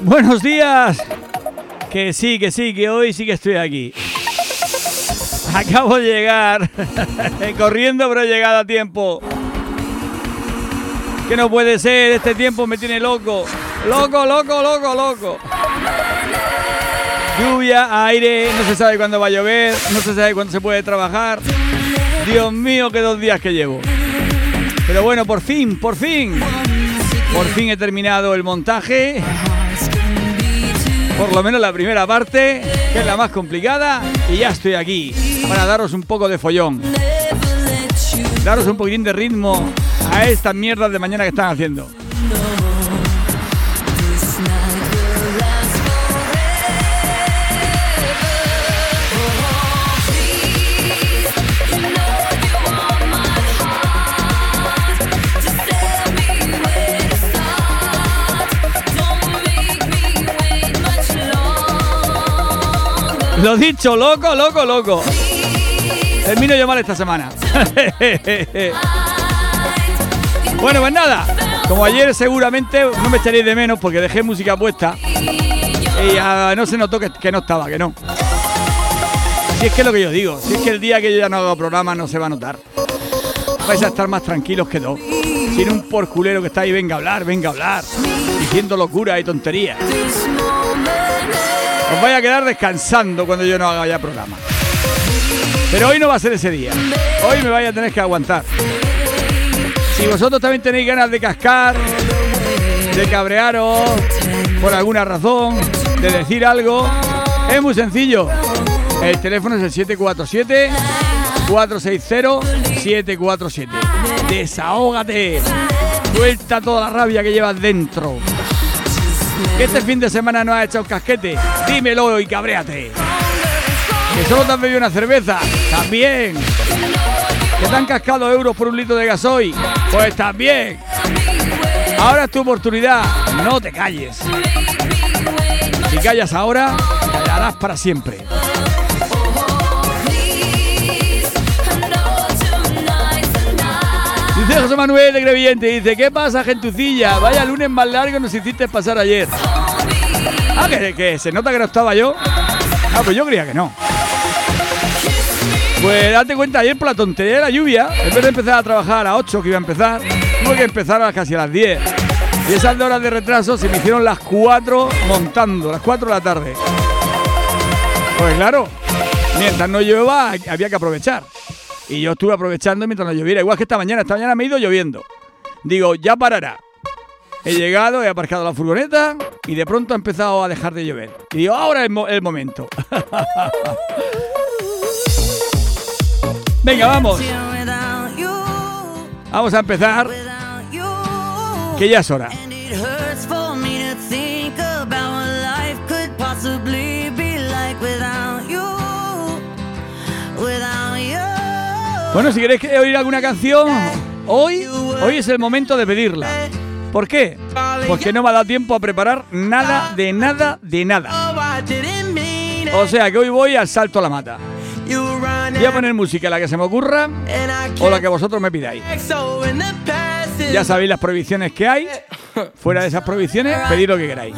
Buenos días. Que sí, que sí, que hoy sí que estoy aquí. Acabo de llegar. Corriendo, pero he llegado a tiempo. Que no puede ser, este tiempo me tiene loco. Loco, loco, loco, loco. Lluvia, aire, no se sabe cuándo va a llover, no se sabe cuándo se puede trabajar. Dios mío, qué dos días que llevo. Pero bueno, por fin, por fin. Por fin he terminado el montaje. Por lo menos la primera parte, que es la más complicada. Y ya estoy aquí para daros un poco de follón. Daros un poquitín de ritmo a estas mierdas de mañana que están haciendo. Lo dicho, loco, loco, loco. Termino yo mal esta semana. bueno, pues nada. Como ayer seguramente no me echaréis de menos porque dejé música puesta. Y no se notó que, no estaba, que no. Si es que es lo que yo digo, si es que el día que yo ya no hago programa no se va a notar. Vais a estar más tranquilos que dos. Sin un porculero que está ahí, venga a hablar, venga a hablar. Diciendo locura y tonterías. Os vais a quedar descansando cuando yo no haga ya programa. Pero hoy no va a ser ese día. Hoy me vais a tener que aguantar. Si vosotros también tenéis ganas de cascar, de cabrearos por alguna razón, de decir algo, es muy sencillo. El teléfono es el 747 460 747. Desahógate. Suelta toda la rabia que llevas dentro. Que este fin de semana no has echado casquete. Dímelo y cabréate. Que solo te has bebido una cerveza. También. Que te han cascado euros por un litro de gasoil. Pues también. Ahora es tu oportunidad. No te calles. Si callas ahora, callarás para siempre. José Manuel de Grevillente, dice, ¿qué pasa, gentucilla? Vaya lunes más largo nos hiciste pasar ayer. Ah, que, se nota que no estaba yo. Ah, pues yo creía que no. Pues date cuenta, ayer por la tontería de la lluvia, en vez de empezar a trabajar a las 8 que iba a empezar, tuve que empezar casi a las 10. Y esas dos horas de retraso se me hicieron las 4 montando, las 4 de la tarde. Pues claro, mientras no llueva había que aprovechar. Y yo estuve aprovechando mientras no lloviera. Igual que esta mañana, esta mañana me he ido lloviendo. Digo, ya parará. He llegado, he aparcado la furgoneta y de pronto ha empezado a dejar de llover. Y digo, ahora es el momento. Venga, vamos. Vamos a empezar. Que ya es hora. Bueno, si queréis oír alguna canción, hoy, hoy es el momento de pedirla. ¿Por qué? Porque no me ha dado tiempo a preparar nada, de nada, de nada. O sea que hoy voy al salto a la mata. Voy a poner música, la que se me ocurra o la que vosotros me pidáis. Ya sabéis las prohibiciones que hay. Fuera de esas prohibiciones, pedid lo que queráis.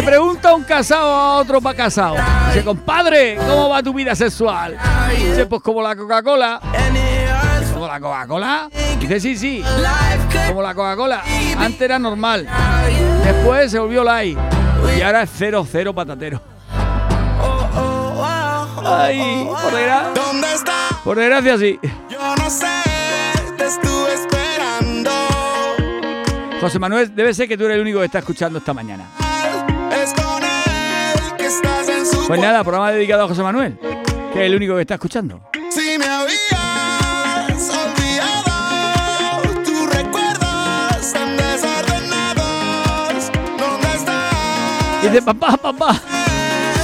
Le pregunta un casado a otro pa' casado. Dice, compadre, ¿cómo va tu vida sexual? Dice, pues como la Coca-Cola. ¿Como la Coca-Cola? Dice, sí, sí. Como la Coca-Cola. Antes era normal. Después se volvió light. Y ahora es cero, cero patatero. Ay, por desgracia. ¿Dónde estás? Por desgracia sí. Yo no sé, te estuve esperando. José Manuel, debe ser que tú eres el único que está escuchando esta mañana. Pues nada, programa dedicado a José Manuel, que es el único que está escuchando. Si me habías olvidado, tus recuerdos tan desordenados. ¿Dónde estás? Dice, papá, papá,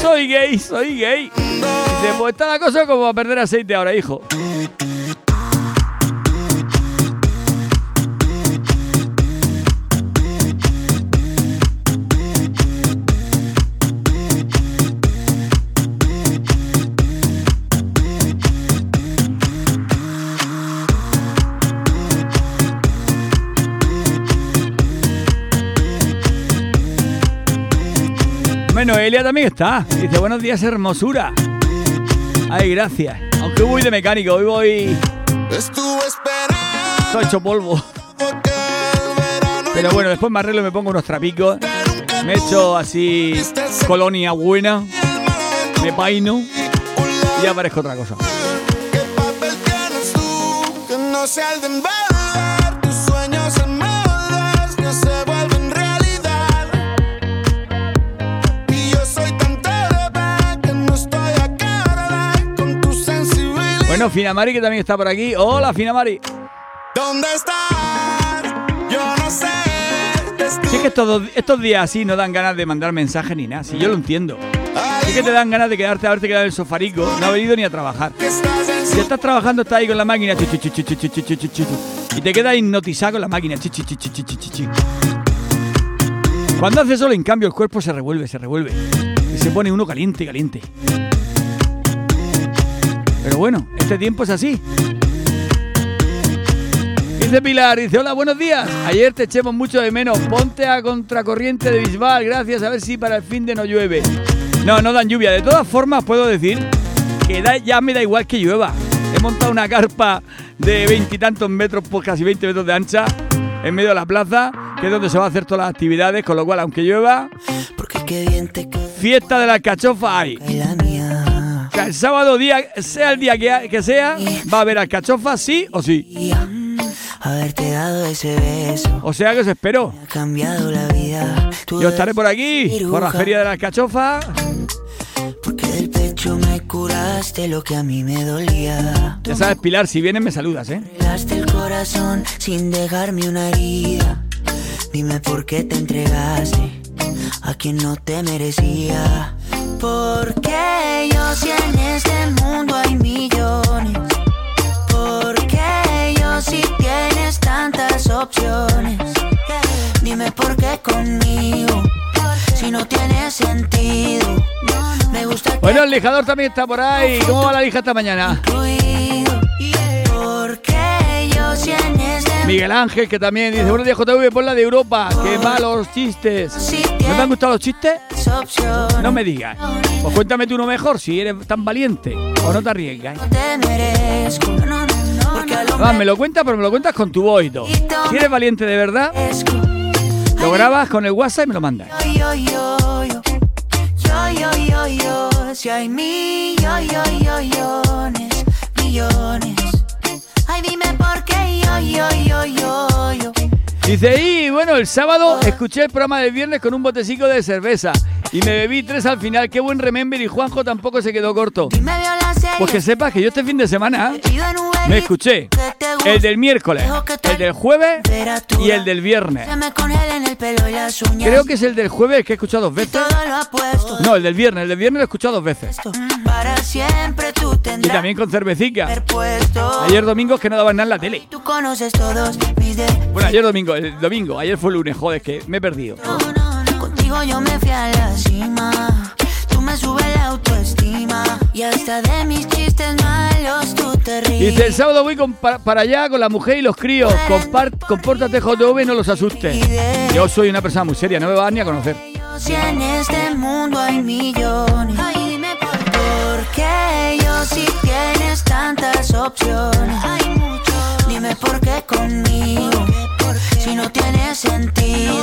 soy gay, soy gay. Dice, pues está la cosa como a perder aceite ahora, hijo. Bueno, Elia también está. Dice, buenos días, hermosura. Ay, gracias. Aunque voy de mecánico, hoy voy todo hecho polvo. Pero bueno, después me arreglo y me pongo unos trapicos. Me echo así colonia buena. Me paino y ya parezco otra cosa. ¿Qué papel tienes tú? Que no sea el Bueno, Finamari que también está por aquí. Hola, Finamari. ¿Dónde estás? Yo no sé. Si es que estos, estos días así no dan ganas de mandar mensajes ni nada, si yo lo entiendo. Si es que te dan ganas de quedarte a verte quedado en el sofarico, no ha venido ni a trabajar. Si estás trabajando, estás ahí con la máquina, y te quedas hipnotizado con la máquina. Cuando haces solo, en cambio, el cuerpo se revuelve, se revuelve. Y se pone uno caliente, caliente. Pero bueno, este tiempo es así. Dice Pilar, dice, hola, buenos días. Ayer te echemos mucho de menos. Ponte a contracorriente de Bisbal, gracias, a ver si para el fin de no llueve. No, no dan lluvia. De todas formas, puedo decir que da- ya me da igual que llueva. He montado una carpa de veintitantos metros, por casi 20 metros de ancha, en medio de la plaza, que es donde se va a hacer todas las actividades, con lo cual, aunque llueva, fiesta de la alcachofa hay. El sábado, día, sea el día que, que sea, va a haber alcachofa, sí o sí. Haberte dado ese beso O sea que os espero. me ha cambiado la vida. Tú Yo estaré por aquí, por la feria de la alcachofa. Porque del pecho me curaste lo que a mí me dolía. Ya sabes, Pilar, si vienes me saludas, ¿eh? El corazón sin dejarme una herida. Dime por qué te entregaste a quien no te merecía. Porque yo si en este mundo hay millones. Porque yo si tienes tantas opciones. Dime por qué conmigo. Si no tiene sentido. Me gusta Bueno, el lijador también está por ahí. ¿Cómo va la lija esta mañana? Miguel Ángel, que también dice, buenos días JV, por la de Europa. Qué malos chistes. ¿No te han gustado los chistes? No me digas. Pues cuéntame tú uno mejor, si eres tan valiente. O no te arriesgas. No te merezco. No, no, no, porque a lo Ah, me lo cuentas, pero me lo cuentas con tu voz y todo. Si eres valiente de verdad, lo grabas con el WhatsApp y me lo mandas. Si hay millones. Ay, dime por qué yo, yo, yo, yo, yo. Dice, y bueno, el sábado escuché el programa del viernes con un botecico de cerveza y me bebí tres al final. Qué buen remember y Juanjo tampoco se quedó corto. Dime. Pues que sepas que yo este fin de semana me escuché el del miércoles, el del jueves y el del viernes. Creo que es el del jueves que he escuchado dos veces. No, el del viernes, el del viernes lo he escuchado dos veces. Y también con puesto. Ayer domingo es que no daban nada en la tele. Bueno, ayer domingo, el domingo, ayer fue lunes, joder, que me he perdido. Contigo yo me fui a la cima. Dice, el sábado voy con- pa- para allá con la mujer y los críos. Compar- compórtate JV, no los asustes. Yo soy una persona muy seria, no me vas ni a conocer. Si en este mundo hay millones. Ay, dime por qué. ¿Por qué yo si tienes tantas opciones? Hay mucho. Dime por qué conmigo, si no tiene sentido.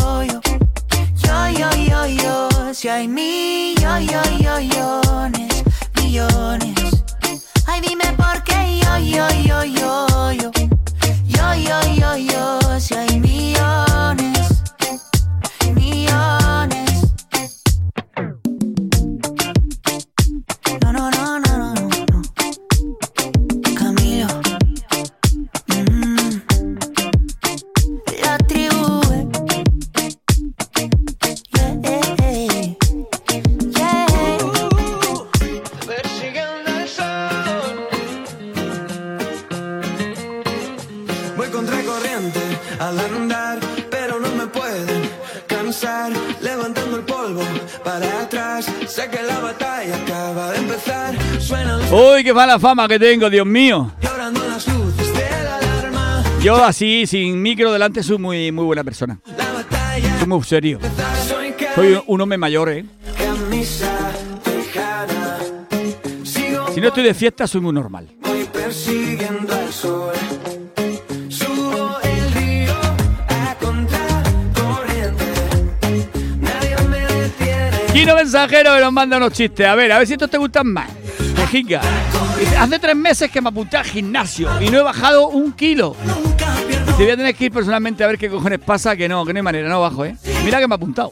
Si hay millones, millones. Ay, dime por qué yo, yo, yo, fama que tengo, Dios mío. Yo así, sin micro delante, soy muy, muy buena persona. Soy muy serio. soy un hombre mayor, ¿eh? Si no estoy de fiesta, soy muy normal. persiguiendo al sol. Mensajero que nos manda unos chistes. A ver, a ver si estos te gustan más. Dice, Hace tres meses que me apunté al gimnasio y no he bajado un kilo. Te voy a tener que ir personalmente a ver qué cojones pasa, que no, que no hay manera, no bajo, ¿eh? Mira que me ha apuntado.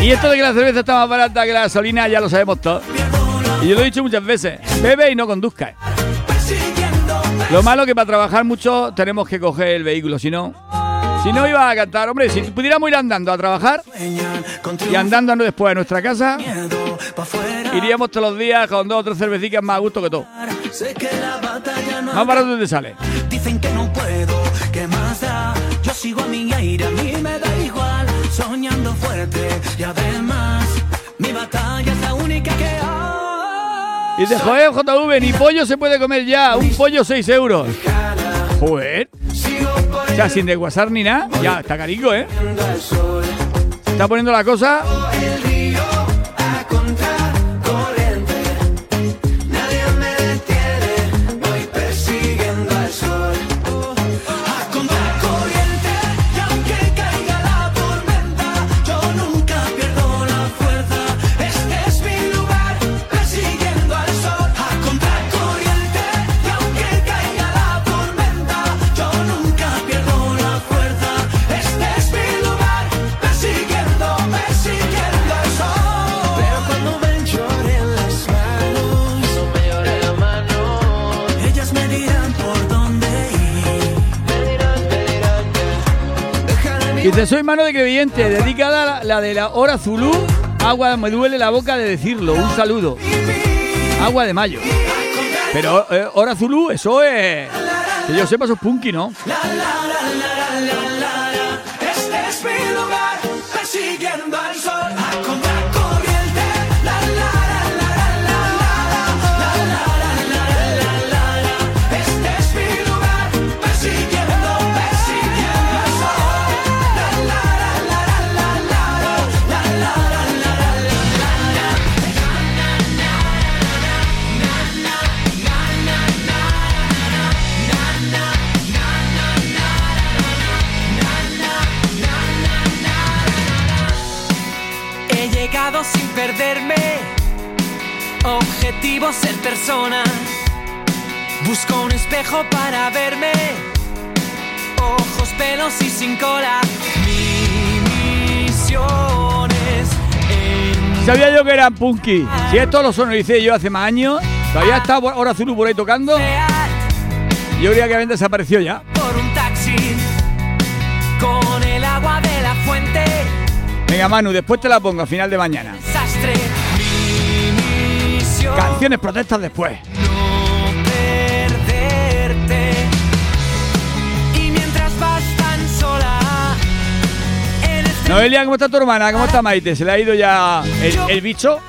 Y esto de que la cerveza está más barata que la gasolina ya lo sabemos todos. Y yo lo he dicho muchas veces, bebe y no conduzca. ¿eh? Lo malo que para trabajar mucho tenemos que coger el vehículo, si no... Si no iba a cantar, hombre, si pudiéramos ir andando a trabajar y andando después a nuestra casa, iríamos todos los días con dos o tres cervecitas más a gusto que todo. Que Más barato te sale. Dicen que no puedo, ¿qué más da? Yo sigo a mi aire, a mí me da igual, soñando fuerte y además mi batalla es la única que hay. Y dice, joder, JV, ni pollo se puede comer ya. Un pollo 6 euros. Joder. Ya sin de ni nada. Ya, está carico, ¿eh? Está poniendo la cosa. Soy mano de creyente, dedicada a la, de la hora Zulú. Agua, me duele la boca de decirlo. Un saludo. Agua de mayo. Pero eh, hora Zulú, eso es. Que yo sepa, eso es punky, ¿no? Ser persona. Busco un espejo para verme. Ojos, pelos y sin cola. Mi misión es Sabía yo que eran punky. Si esto lo sonoricé yo hace más años, todavía está por- hora Zulú por ahí tocando. Yo creía que habían desaparecido ya. por un taxi con el agua de la fuente. Venga, Manu, después te la pongo a final de mañana. Canciones protestas después. Noelia, ¿cómo está tu hermana? ¿Cómo está Maite? ¿Se le ha ido ya el, el bicho?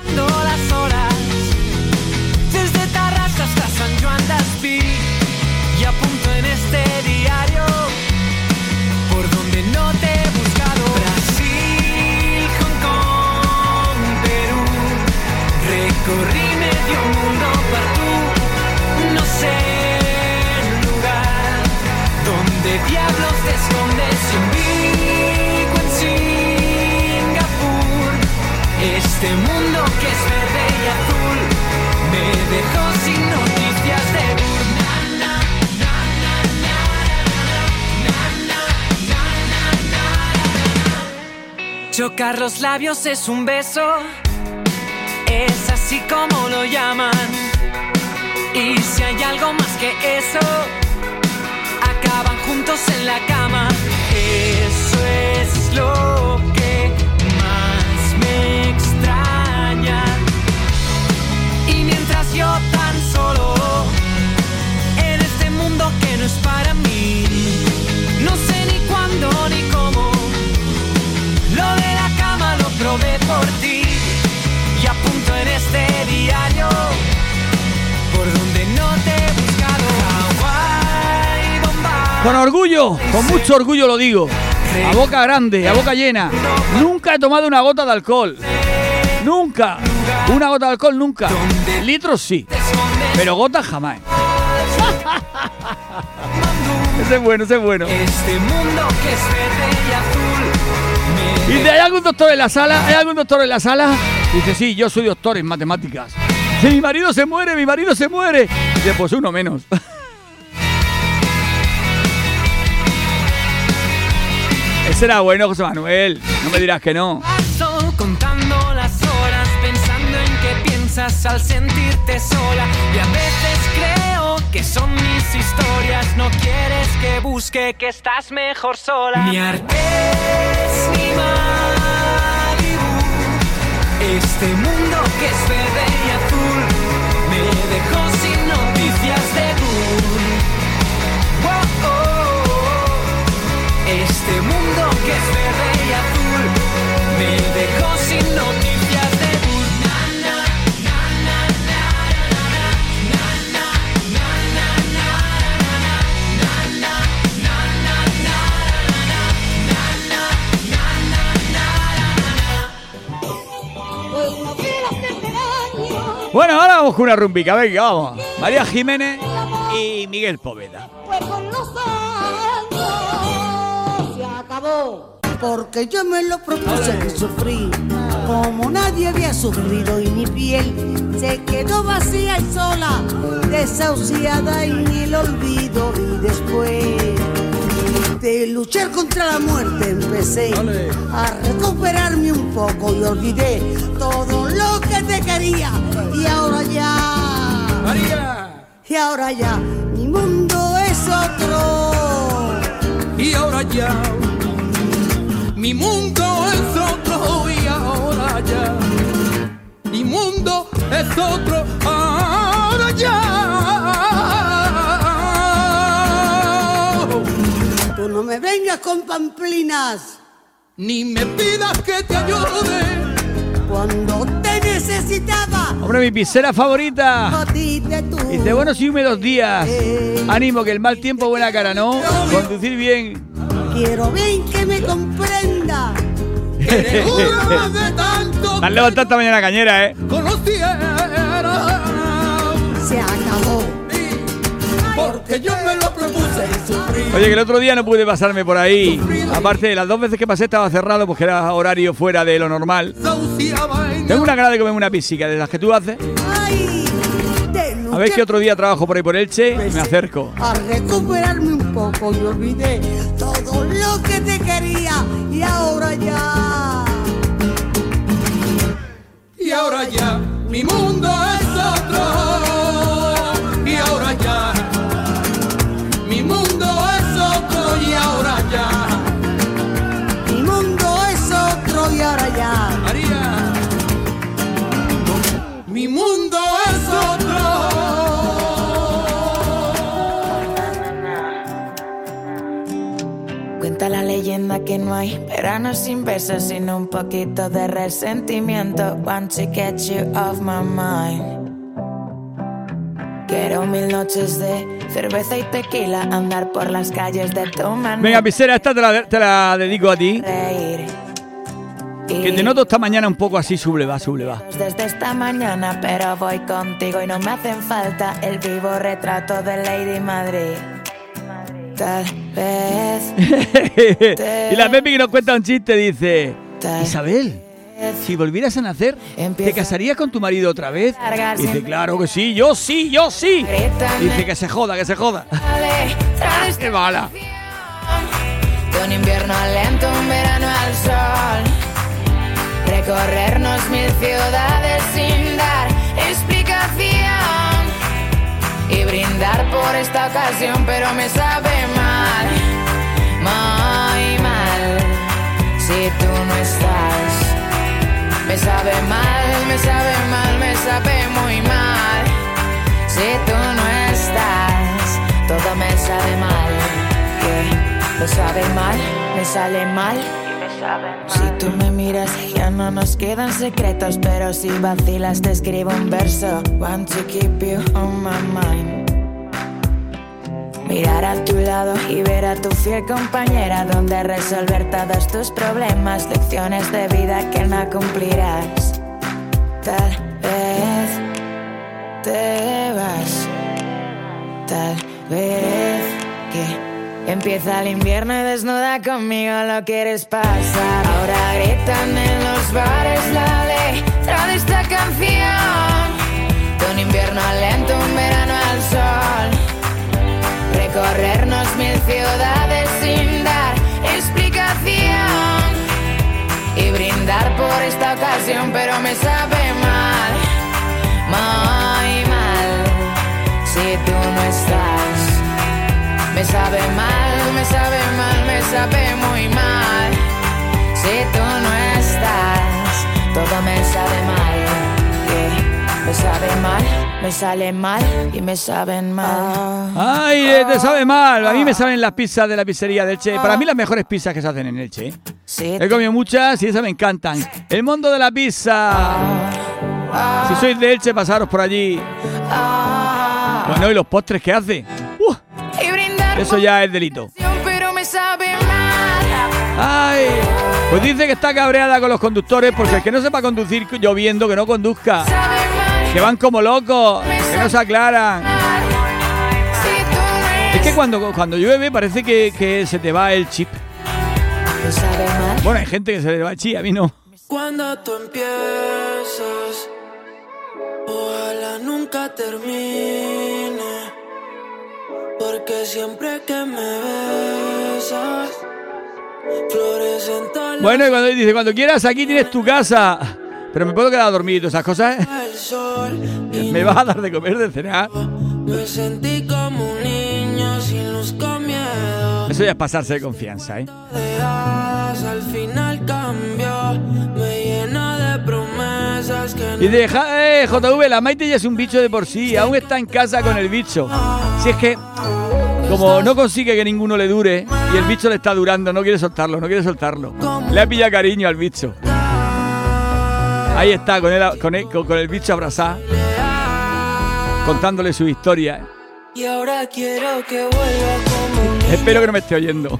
Este mundo que es verde y azul me dejó sin noticias de burna. Chocar los labios es un beso, es así como lo llaman. Y si hay algo más que eso, acaban juntos en la cama. Eso es lo Con orgullo, con mucho orgullo lo digo. A boca grande, a boca llena. Nunca he tomado una gota de alcohol. Nunca. Una gota de alcohol nunca. Litros sí, pero gotas jamás. Ese es bueno, ese es bueno. Este mundo que es verde y azul Y ¿hay algún doctor en la sala? ¿Hay algún doctor en la sala? Dice, sí, yo soy doctor en matemáticas. Si mi marido se muere, mi marido se muere. Dice, pues uno menos. Ese era bueno, José Manuel. No me dirás que no. paso contando las horas pensando en qué piensas al sentirte sola y a veces creo que son mis historias no quieres que busque que estás mejor sola ni Artés ni Malibu este mundo que es verde y azul me dejó Este mundo que es verde y azul me dejó sin noticias de Bueno, ahora vamos con una rumbica, venga, vamos. María Jiménez y Miguel Poveda. Porque yo me lo propuse y sufrí. Como nadie había sufrido y mi piel se quedó vacía y sola, desahuciada en el olvido y después. De luchar contra la muerte empecé a recuperarme un poco y olvidé todo lo que te quería. Y ahora ya y ahora ya mi mundo es otro. y ahora ya mi mundo es otro y ahora ya mi mundo es otro ahora ya Tú no me vengas con pamplinas ni me pidas que te ayude cuando te necesitaba. Hombre, mi piscera favorita. Dice, buenos y húmedos días. Ánimo, que el mal tiempo buena cara, ¿no? Conducir bien. Quiero bien que me comprenda. De tanto Me han levantado esta mañana cañera, ¿eh? conociera Se acabó. porque yo me lo propuse y sufrí Oye, que el otro día no pude pasarme por ahí. Aparte, las dos veces que pasé estaba cerrado porque era horario fuera de lo normal. Tengo una gana de comerme una pisica de las que tú haces. A ver que otro día trabajo por ahí por Elche y me acerco. A recuperarme un poco y olvidé todo lo que te quería y ahora ya. y ahora ya mi mundo es otro. Y ahora ya mi mundo es otro. Y ahora ya Mi mundo es otro y ahora hay verano sin besos, sin un poquito de resentimiento. Want to get you off my mind. Quiero mil noches de cerveza y tequila, andar por las calles de tu mano. Venga, Pisera, esta te la, te la dedico a ti. reír. Que te noto esta mañana un poco así subleva, subleva. Desde esta mañana, pero voy contigo y no me hacen falta el vivo retrato de Lady Madrid. Tal vez y la Pepi que nos cuenta un chiste dice, Isabel, si volvieras a nacer, ¿te casarías con tu marido otra vez? Y dice, claro que sí, yo sí, yo sí. Y dice que se joda, que se joda. ¡Qué mala! De un invierno lento, un verano al sol. Recorrernos mil ciudades sin dar explicación. Y brindar por esta ocasión, pero me sabe mal. Muy mal. Si tú no estás. Me sabe mal, me sabe mal, me sabe muy mal. Si tú no estás, todo me sabe mal. Yeah. Me sabe mal, me sale mal. Si tú me miras, ya no nos quedan secretos. Pero si vacilas, te escribo un verso. Want to keep you on my mind. Mirar a tu lado y ver a tu fiel compañera donde resolver todos tus problemas, lecciones de vida que no cumplirás. Tal vez te vas, tal vez que empieza el invierno y desnuda conmigo lo quieres pasar. Ahora gritan en los bares la letra de esta canción. De un invierno lento, un verano al sol. Recorrernos mil ciudades sin dar explicación y brindar por esta ocasión, pero me sabe mal, muy mal. Si tú no estás, me sabe mal, sabe mal, me sabe muy mal. Si tú no estás, todo me sabe mal. yeah. Me sabe mal, me sale mal y me saben mal. Ay, eh, te sabe mal. A mí me saben las pizzas de la pizzería del Che. Para mí las mejores pizzas que se hacen en Elche. ¿eh? Si He comido muchas y esas me encantan. El mundo de la pizza. Si sois de Elche, pasaros por allí. Bueno, y los postres que hace. ¡Uh! eso ya es delito. Ay, pues dice que está cabreada con los conductores porque el que no sepa conducir lloviendo, que no conduzca. Que van como locos, que no se aclaran. Es que cuando, cuando llueve parece que, que se te va el chip. Bueno, hay gente que se le va el chip, a mí no. Cuando tú empiezas, ojalá nunca termine. Porque siempre que me besas, Bueno, y cuando dice, cuando quieras, aquí tienes tu casa. Pero me puedo quedar y todas esas cosas. ¿eh? Me vas a dar de comer, de cenar. me sentí como un niño sin luz con miedo. Eso ya es pasarse de confianza, ¿eh? De hadas, al final cambió. Me llena de promesas que no Y de ja- eh, JV, la Maite ya es un bicho de por sí. Aún está en casa con el bicho. Si es que, como no consigue que ninguno le dure y el bicho le está durando, no quiere soltarlo, no quiere soltarlo. Le ha pillado cariño al bicho. Ahí está, con el, con el, con el bicho abrazado, contándole su historia. Y ahora quiero que vuelva como Espero que no me esté oyendo.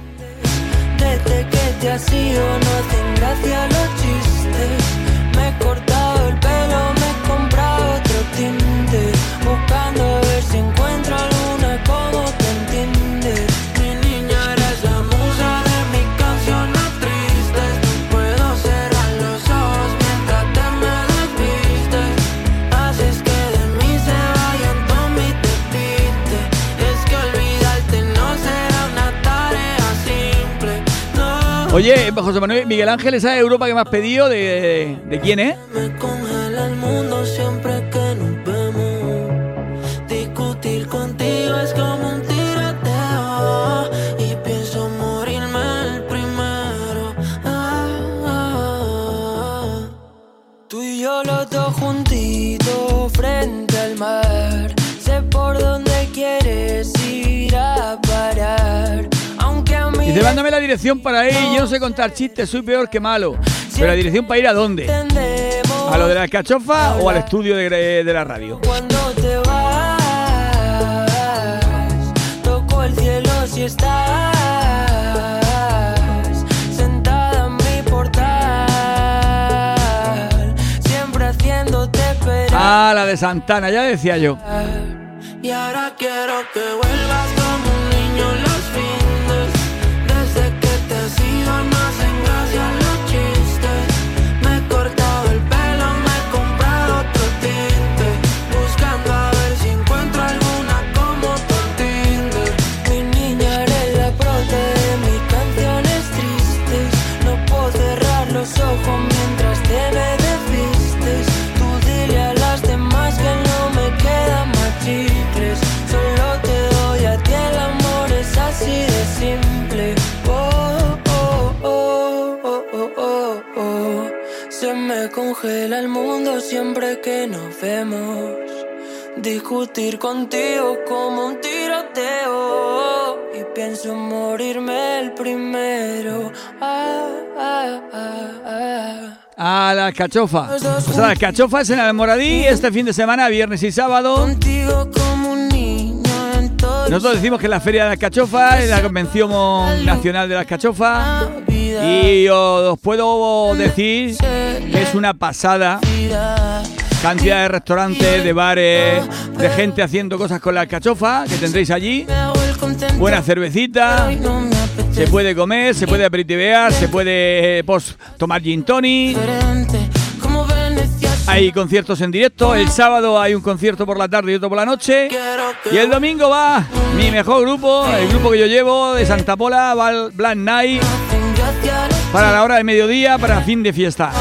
Desde que te has ido no hacen gracia los chistes Me he cortado el pelo, me he comprado otro tinte Oye, José Manuel, Miguel Ángel, ¿esa Europa que me has pedido? ¿De, de quién es? Me Mándame la dirección para ir. Yo no sé contar chistes, soy peor que malo. Pero la dirección para ir a dónde? ¿A lo de la cachofa o al estudio de, de la radio? Cuando te vas, toco el cielo si estás sentada en mi portal, siempre haciéndote esperar. Ah, la de Santana, ya decía yo. Y ahora quiero que vuelvas como un niño congela el mundo siempre que nos vemos. Discutir contigo como un tiroteo. Y pienso en morirme el primero. Ah, ah, ah, ah. A la cachofa. O sea, la cachofa es en Almoradí este fin de semana, viernes y sábado. Contigo como un niño Nosotros decimos que la Feria de las Cachofas es la Convención Nacional de las Cachofas. Y os puedo decir que es una pasada. Cantidad de restaurantes, de bares, de gente haciendo cosas con las cachofas que tendréis allí. Buena cervecita. Se puede comer, se puede aperitivear, se puede eh, pues, tomar gin tonic. Hay conciertos en directo. El sábado hay un concierto por la tarde y otro por la noche. Y el domingo va mi mejor grupo, el grupo que yo llevo de Santa Pola, Val- Black Night, para la hora de mediodía, para fin de fiesta.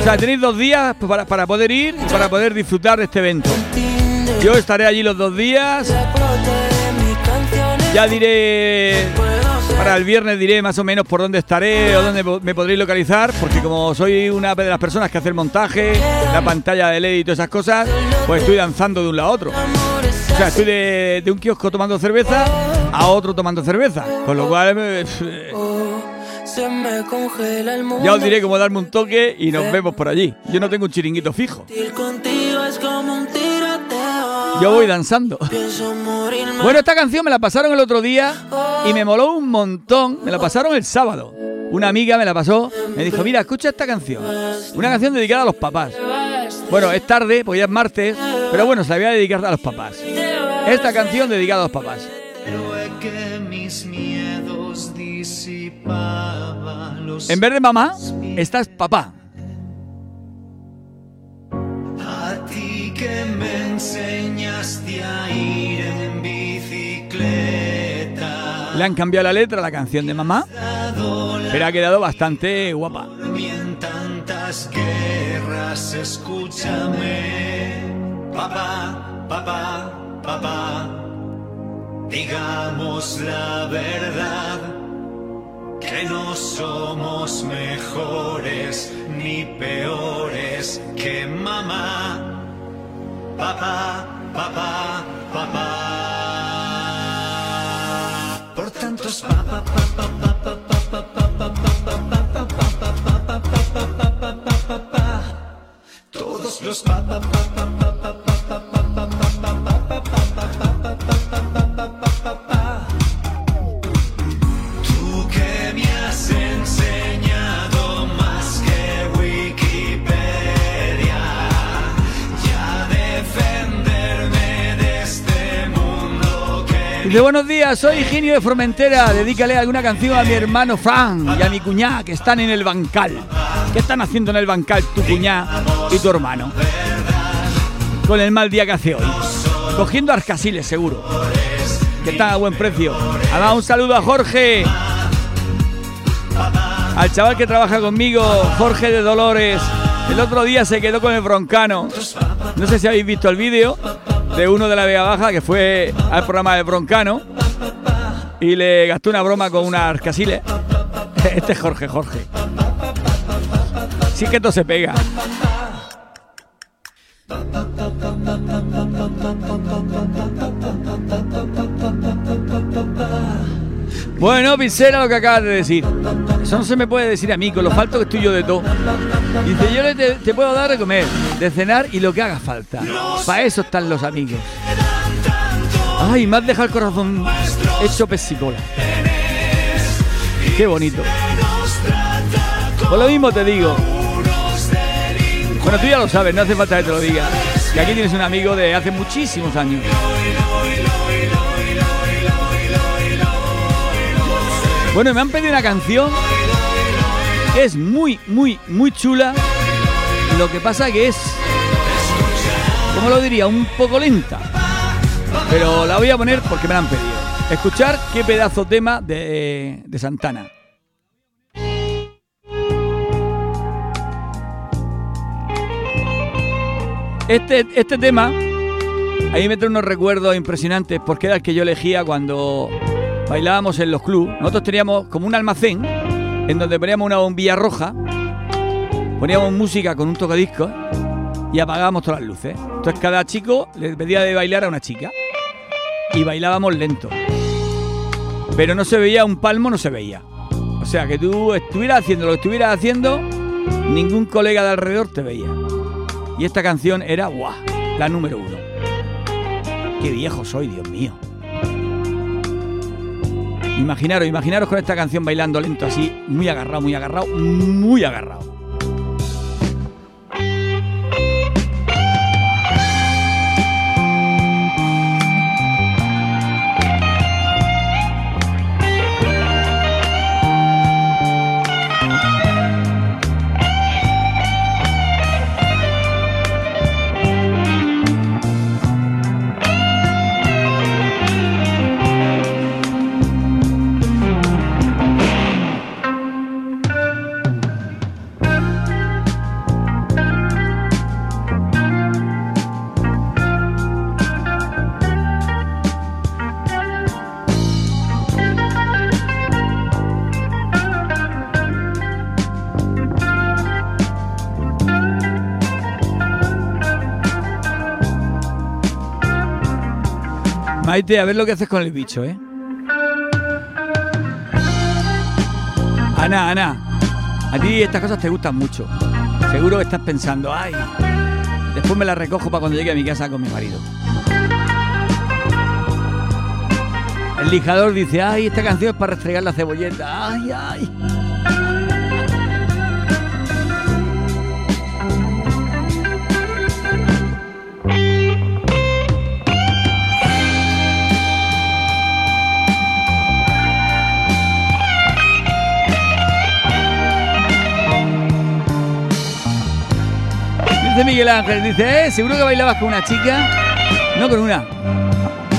O sea, tenéis dos días para, para poder ir y para poder disfrutar de este evento. Yo estaré allí los dos días. Ya diré, para el viernes diré más o menos por dónde estaré o dónde me podréis localizar, porque como soy una de las personas que hace el montaje, la pantalla de LED y todas esas cosas, pues estoy danzando de un lado a otro. O sea, estoy de, de un kiosco tomando cerveza a otro tomando cerveza. Con lo cual, ya os diré cómo darme un toque y nos vemos por allí. Yo no tengo un chiringuito fijo. Yo voy danzando. Bueno, esta canción me la pasaron el otro día y me moló un montón. Me la pasaron el sábado. Una amiga me la pasó. Me dijo, mira, escucha esta canción. Una canción dedicada a los papás. Bueno, es tarde, porque ya es martes, pero bueno, se la voy a dedicar a los papás. Esta canción dedicada a los papás. Que mis miedos En vez de mamá, esta es papá. A ti que me enseñaste a ir en bicicleta. Le han cambiado la letra a la canción de mamá, pero ha quedado bastante guapa. En tantas guerras, escúchame. Papá, papá, papá. Digamos la verdad. Que no somos mejores ni peores que mamá. Papá, papá, papá. Por tantos papá, papá, papá, papá, papá, papá, papá, papá, papá, todos los papá, papá, papá, papá, papá, papá, papá. Tú Dice, buenos días, soy Higinio de Formentera. Dedícale alguna canción a mi hermano Fran y a mi cuñá que están en el bancal. ¿Qué están haciendo en el bancal tu cuñá y tu hermano? Con el mal día que hace hoy. Cogiendo arcasiles, seguro. Que están a buen precio. Además, un saludo a Jorge. Al chaval que trabaja conmigo, Jorge de Dolores. El otro día se quedó con el broncano. No sé si habéis visto el vídeo de uno de la Vega Baja que fue al programa de broncano y le gastó una broma con una arcasile. Este es Jorge, Jorge. Sí que esto se pega. Bueno, Pincela, lo que acabas de decir. Eso no se me puede decir a mí, con lo falto que estoy yo de todo. Dice, yo te, te puedo dar de comer, de cenar y lo que haga falta. Para eso están los amigos. Ay, me has dejado el corazón hecho pesicola. Qué bonito. Pues lo mismo te digo. Bueno, tú ya lo sabes, no hace falta que te lo diga. Que aquí tienes un amigo de hace muchísimos años. Bueno, me han pedido una canción. Es muy, muy, muy chula. Lo que pasa que es, ¿cómo lo diría? Un poco lenta. Pero la voy a poner porque me la han pedido. Escuchar qué pedazo tema de, Santana. Este, este tema, a mí me trae unos recuerdos impresionantes porque era el que yo elegía cuando bailábamos en los clubs. Nosotros teníamos como un almacén en donde poníamos una bombilla roja, poníamos música con un tocadiscos y apagábamos todas las luces. Entonces cada chico le pedía de bailar a una chica y bailábamos lento. Pero no se veía un palmo, no se veía. O sea, que tú estuvieras haciendo lo que estuvieras haciendo, ningún colega de alrededor te veía. Y esta canción era, ¡guau! La número uno. Qué viejo soy, Dios mío. Imaginaros, imaginaros con esta canción bailando lento así, muy agarrado, muy agarrado, muy agarrado. Maite, a ver lo que haces con el bicho, ¿eh? Ana, Ana, a ti estas cosas te gustan mucho. Seguro que estás pensando, ay, después me la recojo para cuando llegue a mi casa con mi marido. El lijador dice, ay, esta canción es para restregar la cebolleta. Ay, ay. Dice Miguel Ángel, dice, eh, seguro que bailabas con una chica. No con una.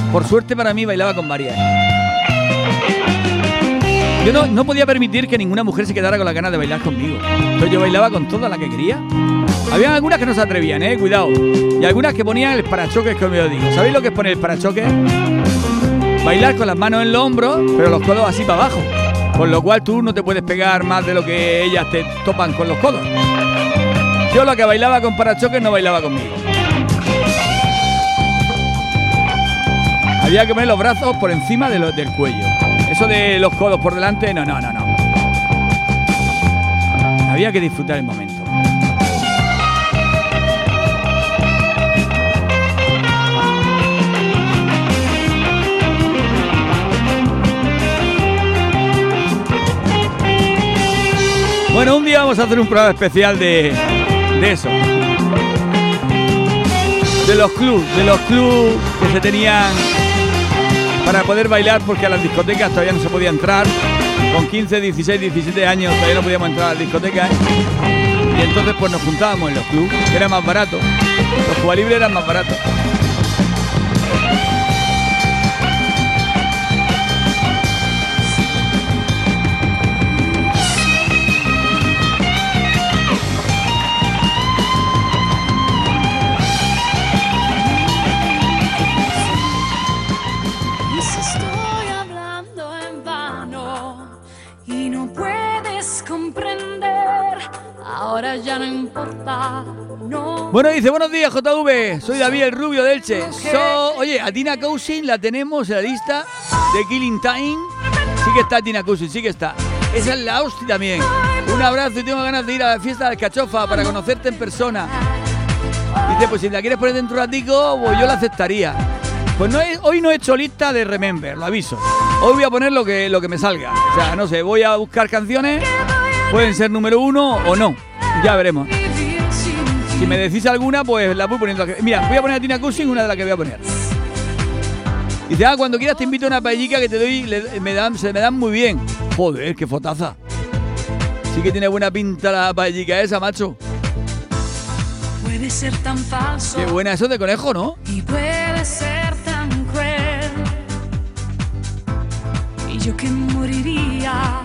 Por suerte para mí bailaba con varias. Yo no, no podía permitir que ninguna mujer se quedara con la ganas de bailar conmigo. Entonces yo bailaba con toda la que quería. Había algunas que no se atrevían, eh, cuidado. Y algunas que ponían el parachoques, como yo digo. ¿Sabéis lo que es poner el parachoques? Bailar con las manos en los hombros, pero los codos así para abajo. Con lo cual tú no te puedes pegar más de lo que ellas te topan con los codos. Yo la que bailaba con parachoques no bailaba conmigo. Había que poner los brazos por encima del cuello. Eso de los codos por delante, no, no, no, no. Había que disfrutar el momento. Bueno, un día vamos a hacer un programa especial de, de eso. De los clubs, de los clubs que se tenían para poder bailar porque a las discotecas todavía no se podía entrar. Con 15, 16, 17 años todavía no podíamos entrar a las discotecas. Y entonces pues nos juntábamos en los clubs, que era más barato. Los Cuba Libre eran más baratos. Bueno, dice, buenos días, JV. Soy David el Rubio de Elche. So- oye, a Tina Cousin la tenemos en la lista de Killing Time. Sí que está Tina Cousin, sí que está. Esa es la hostia también. Un abrazo y tengo ganas de ir a la fiesta del Cachofa para conocerte en persona. Dice, pues si la quieres poner dentro de un ratico, pues yo la aceptaría. Pues no he- hoy no he hecho lista de Remember, lo aviso. Hoy voy a poner lo que, lo que me salga. O sea, no sé, voy a buscar canciones. Pueden ser número uno o no. Ya veremos. Si me decís alguna, pues la voy poniendo. Mira, voy a poner a Tina Cousin una de las que voy a poner. Dice, ah, cuando quieras te invito a una paellica que te doy, le- me dan, se me dan muy bien. Joder, qué fotaza. Sí que tiene buena pinta la paellica esa, macho. Puede ser tan falso Qué buena, eso de conejo, ¿no? y puede ser tan cruel. Y yo que moriría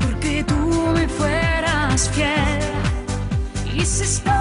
porque tú me fueras fiel. Y si estoy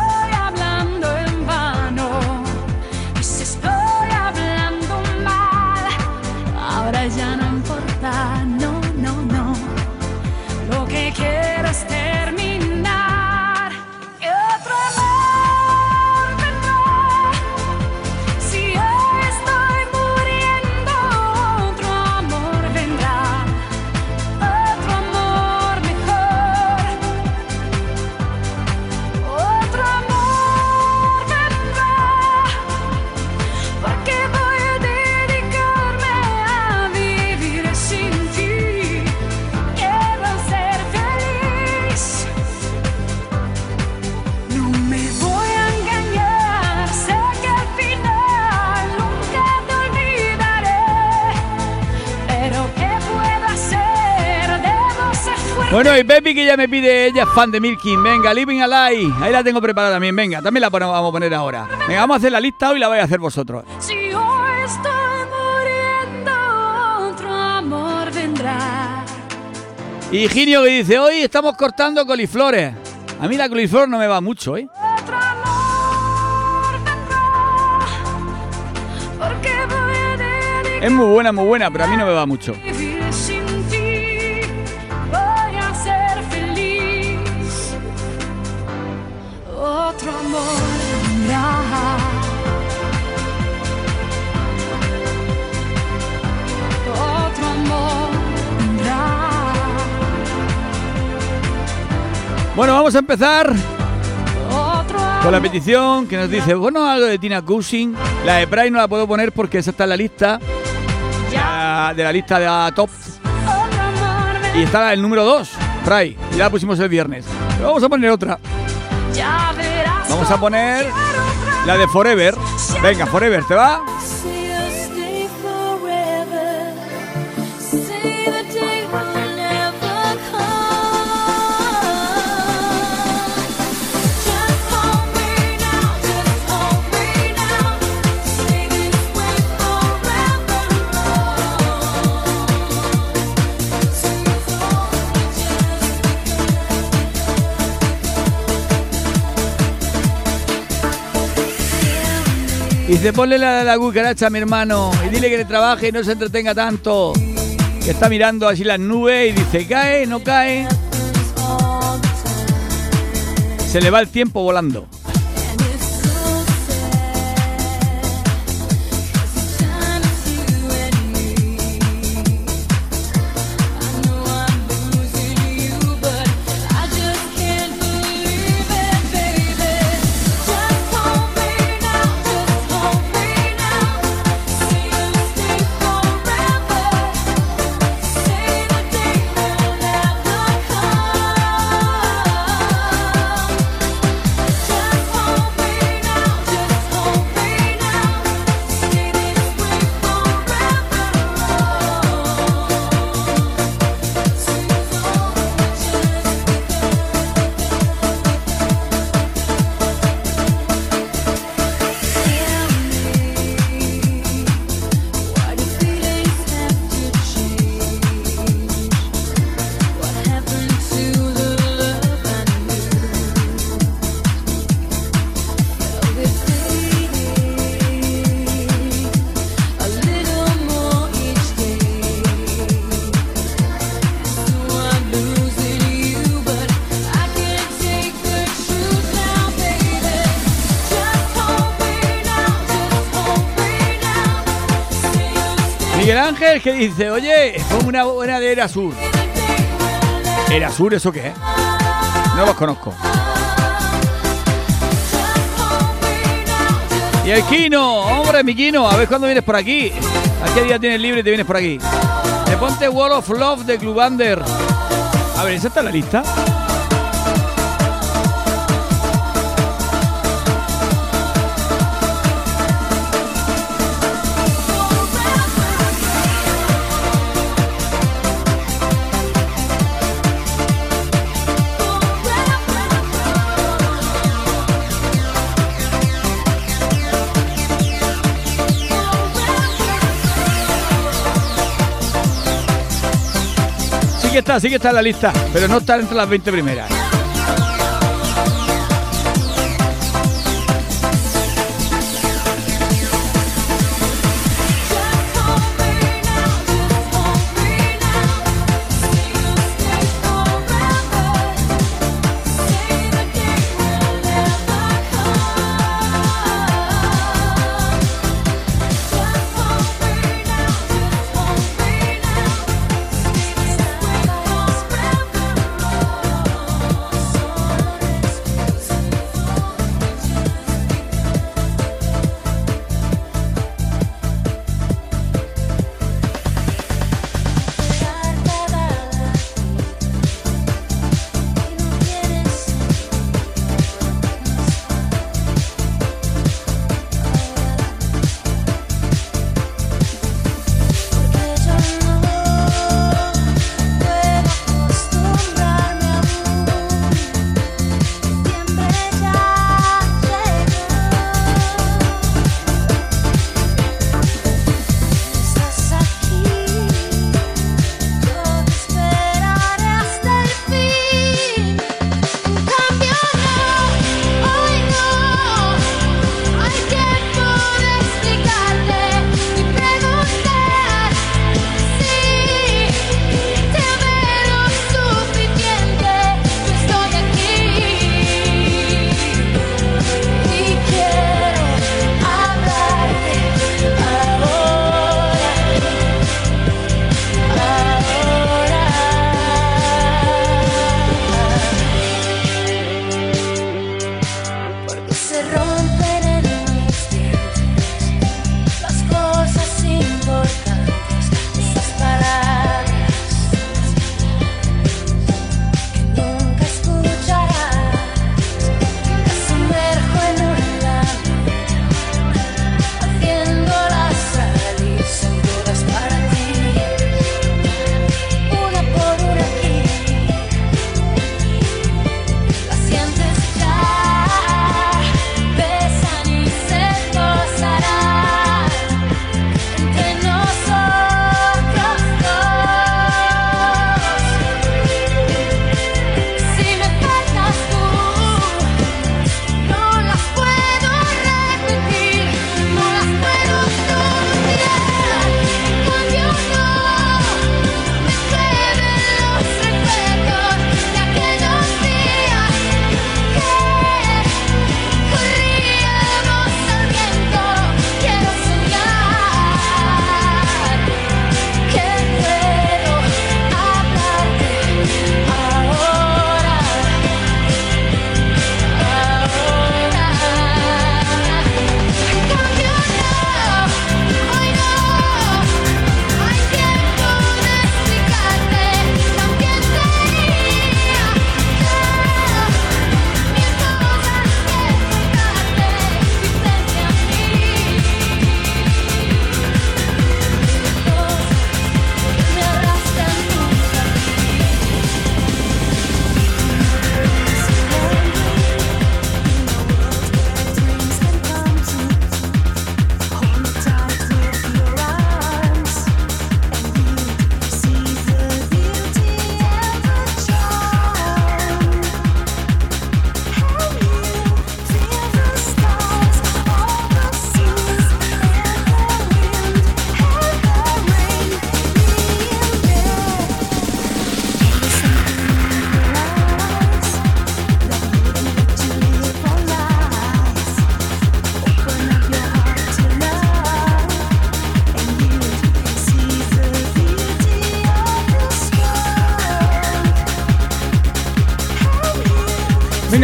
Bueno, y Baby que ya me pide, ella es fan de Milking. Venga, Living Alive. Ahí la tengo preparada también. Venga, también la ponemos- vamos a poner ahora. Venga, vamos a hacer la lista hoy y la vais a hacer vosotros. Si hoy estoy muriendo, otro amor vendrá. Y Ginio que dice, hoy estamos cortando coliflores. A mí la coliflor no me va mucho, ¿eh? Otro amor vendrá. Porque voy a dedicarme Es muy buena, muy buena, pero a mí no me va mucho. Bueno, vamos a empezar con la petición que nos dice, bueno, algo de Tina Cousin. La de Pride no la puedo poner porque esa está en la lista, la- de la lista de la top. Y está el número 2, Pride. Y la pusimos el viernes. Pero vamos a poner otra. Ya. Vamos a poner la de Forever. Venga, Forever, ¿te va? Y dice, ponle la, la cucaracha a mi hermano y dile que le trabaje y no se entretenga tanto. Que está mirando así las nubes y dice, cae, no cae. Se le va el tiempo volando. Que dice, oye, ponme una buena de Erasur. ¿Erasur eso qué es? No los conozco. Y el Kino, hombre, mi Kino, a ver cuándo vienes por aquí. ¿A qué día tienes libre y te vienes por aquí? Te ponte Wall of Love de Clubander. A ver, ¿esa está en la lista? Está, sí que está en la lista, pero no está entre las 20 primeras.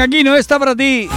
Venga, aquí no está para ti.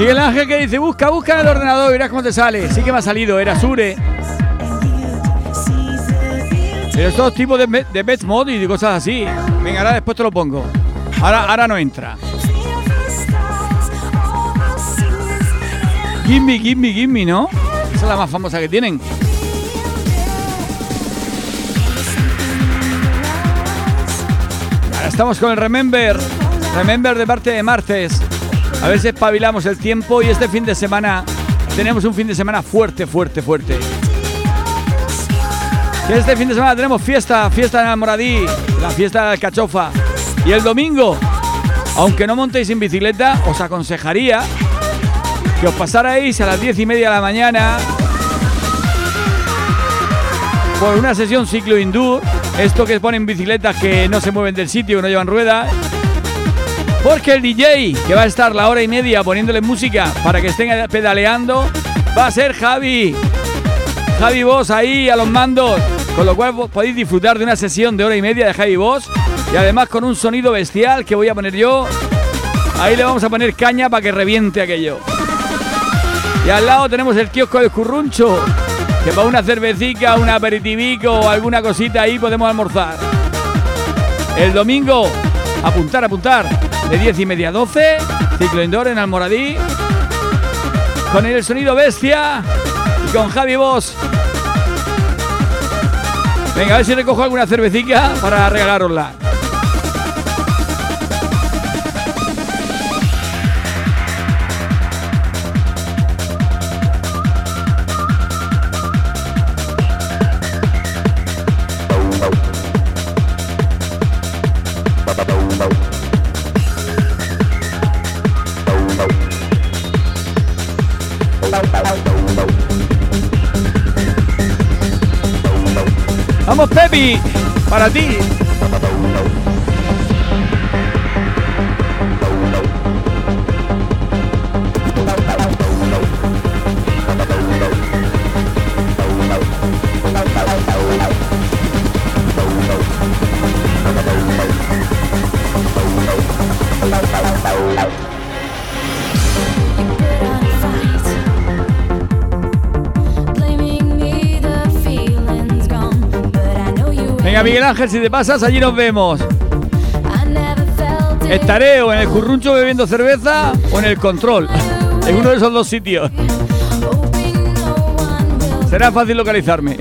Miguel Ángel que dice, busca, busca en el ordenador, verás cómo te sale. Sí que me ha salido, era Sure. Pero todos tipos de, de best mod y cosas así. Venga, ahora después te lo pongo. Ahora, ahora no entra. Gimme, gimme, gimme, ¿no? Esa es la más famosa que tienen. Ahora estamos con el Remember. Remember de parte de Martes. A ver si espabilamos el tiempo y este fin de semana tenemos un fin de semana fuerte, fuerte, fuerte. Este fin de semana tenemos fiesta, fiesta en Almoradí, la fiesta de la alcachofa. Y el domingo, aunque no montéis en bicicleta, os aconsejaría que os pasarais a las diez y media de la mañana por una sesión ciclo indoor. Esto que ponen bicicletas que no se mueven del sitio, que no llevan ruedas. Porque el DJ que va a estar la hora y media poniéndole música para que estén pedaleando va a ser Javi. Javi Boss ahí a los mandos. Con lo cual vos podéis disfrutar de una sesión de hora y media de Javi Boss. Y además con un sonido bestial que voy a poner yo. Ahí le vamos a poner caña para que reviente aquello. Y al lado tenemos el kiosco del Curruncho. Que para una cervecita, un aperitivico o alguna cosita ahí podemos almorzar. El domingo, apuntar, apuntar, de 10 y media a 12, ciclo indoor en Almoradí, con el sonido bestia y con Javi Boss. Venga, a ver si recojo alguna cervecita para regalarosla. Pepi, para ti. Miguel Ángel, si te pasas, allí nos vemos. Estaré o en el curruncho bebiendo cerveza o en el control. En uno de esos dos sitios. Será fácil localizarme.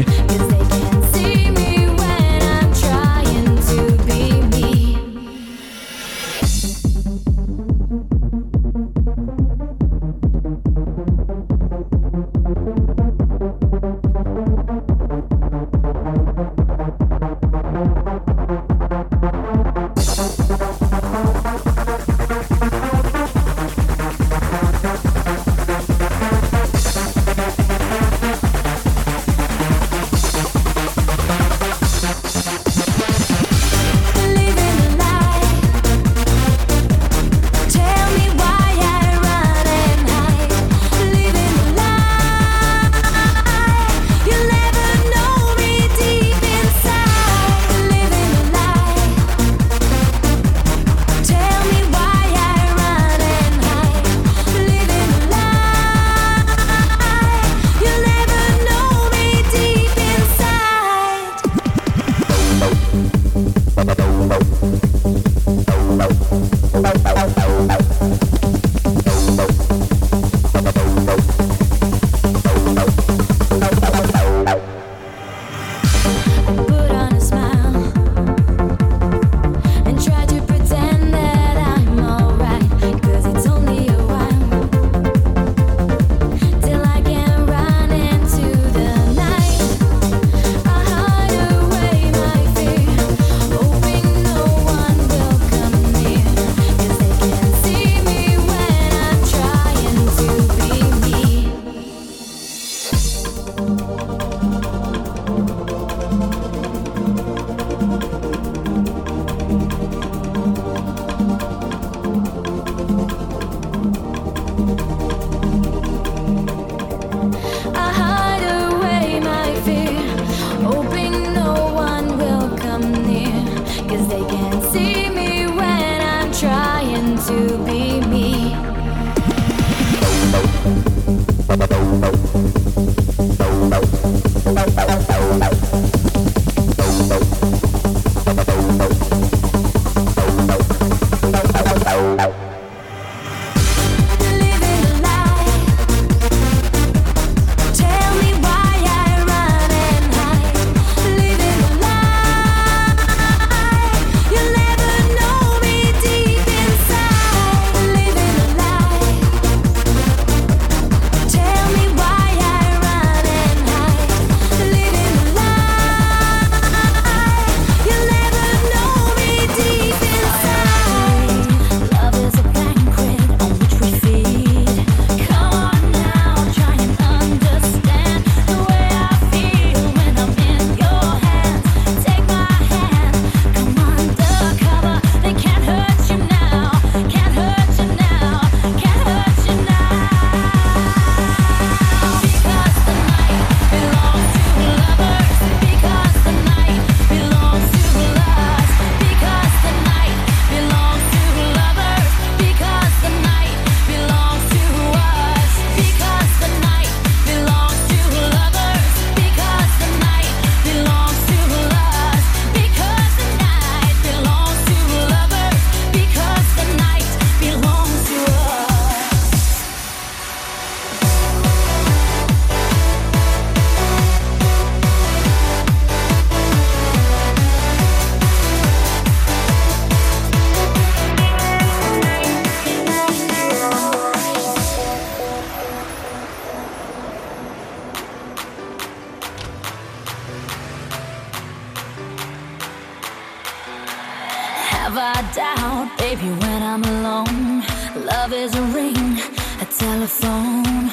is a ring, a telephone.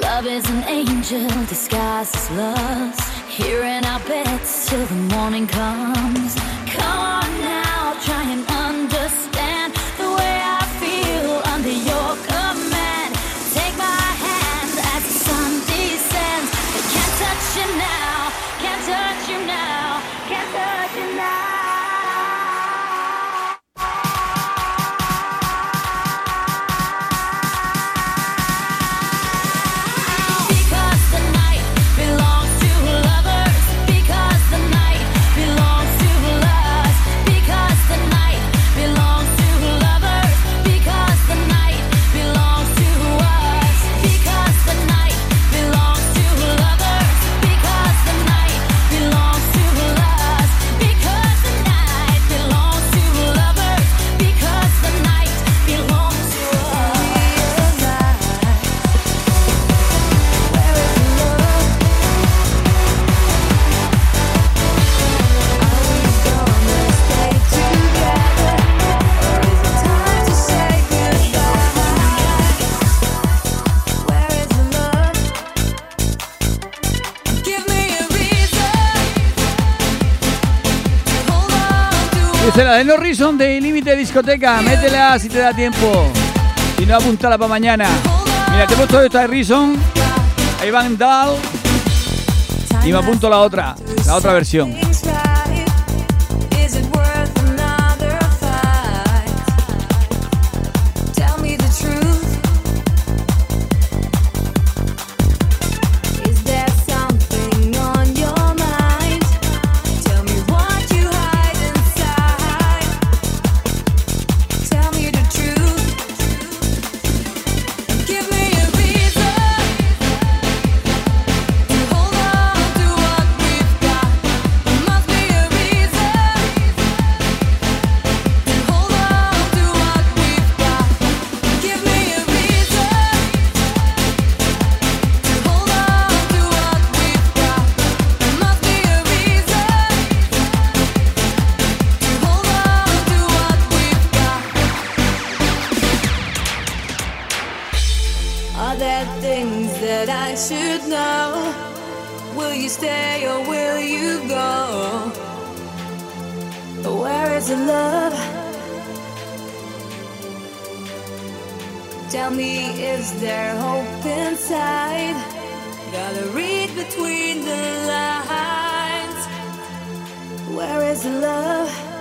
Love is an angel disguised as lust. Here in our beds till the morning comes. Come on now, try and será del Horizon de Límite Discoteca. Métela si te da tiempo. Y no, apuntala para mañana. Mira, te he puesto esta de Rison. Ahí van Dahl. Y me apunto la otra, la otra versión. Tell me, is there hope inside? Gotta read between the lines. Where is love?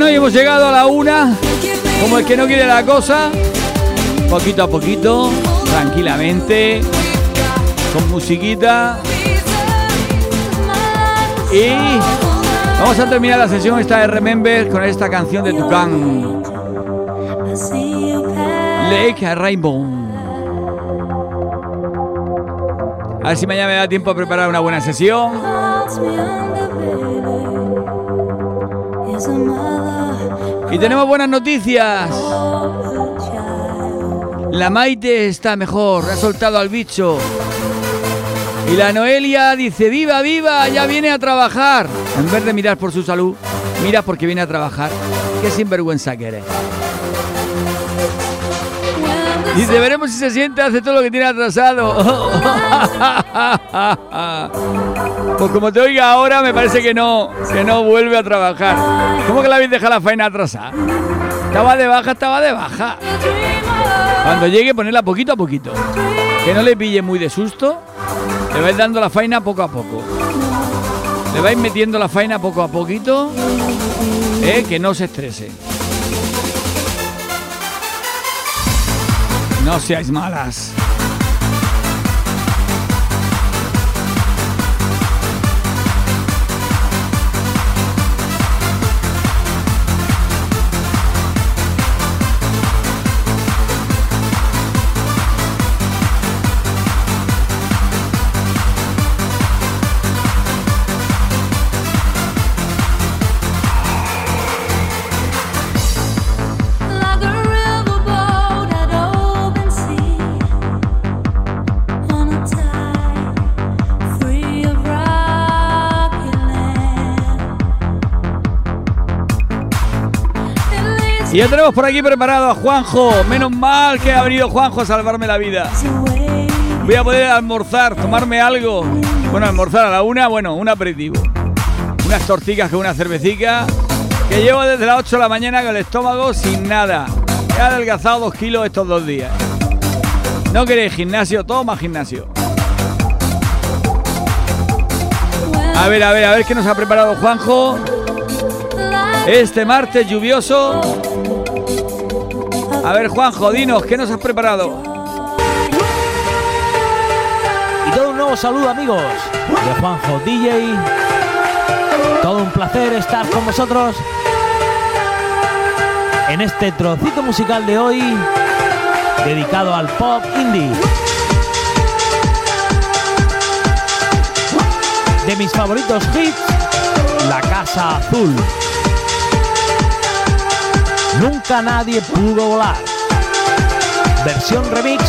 Bueno, y hemos llegado a la una. Como el que no quiere la cosa. Poquito a poquito, tranquilamente, con musiquita. Y vamos a terminar la sesión esta de Remember con esta canción de Tucán. Lake Rainbow. A ver si mañana me da tiempo a preparar una buena sesión. Y tenemos buenas noticias. La Maite está mejor, ha soltado al bicho. Y la Noelia dice, viva, viva, ya viene a trabajar. En vez de mirar por su salud, mira porque viene a trabajar. Qué sinvergüenza que eres. Dice, veremos si se siente, hace todo lo que tiene atrasado. Pues como te oiga ahora, me parece que no, que no vuelve a trabajar. ¿Cómo que la habéis dejado la faena atrasada? Estaba de baja, estaba de baja. Cuando llegue, ponerla poquito a poquito. Que no le pille muy de susto. Le vais dando la faena poco a poco. Le vais metiendo la faena poco a poquito. eh, que no se estrese. No seáis malas. Y ya tenemos por aquí preparado a Juanjo. Menos mal que ha venido Juanjo a salvarme la vida. Voy a poder almorzar, tomarme algo. Bueno, almorzar a la una, bueno, un aperitivo. Unas torticas con una cervecita. Que llevo desde las 8 de la mañana con el estómago sin nada. He adelgazado dos kilos estos dos días. ¿No queréis gimnasio? Toma gimnasio. A ver, a ver, a ver qué nos ha preparado Juanjo. Este martes lluvioso. A ver, Juanjo, dinos, ¿qué nos has preparado? Y todo un nuevo saludo amigos de Juanjo DJ. Todo un placer estar con vosotros en este trocito musical de hoy dedicado al pop indie. De mis favoritos hits, La Casa Azul. Nunca nadie pudo volar. Versión remix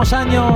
años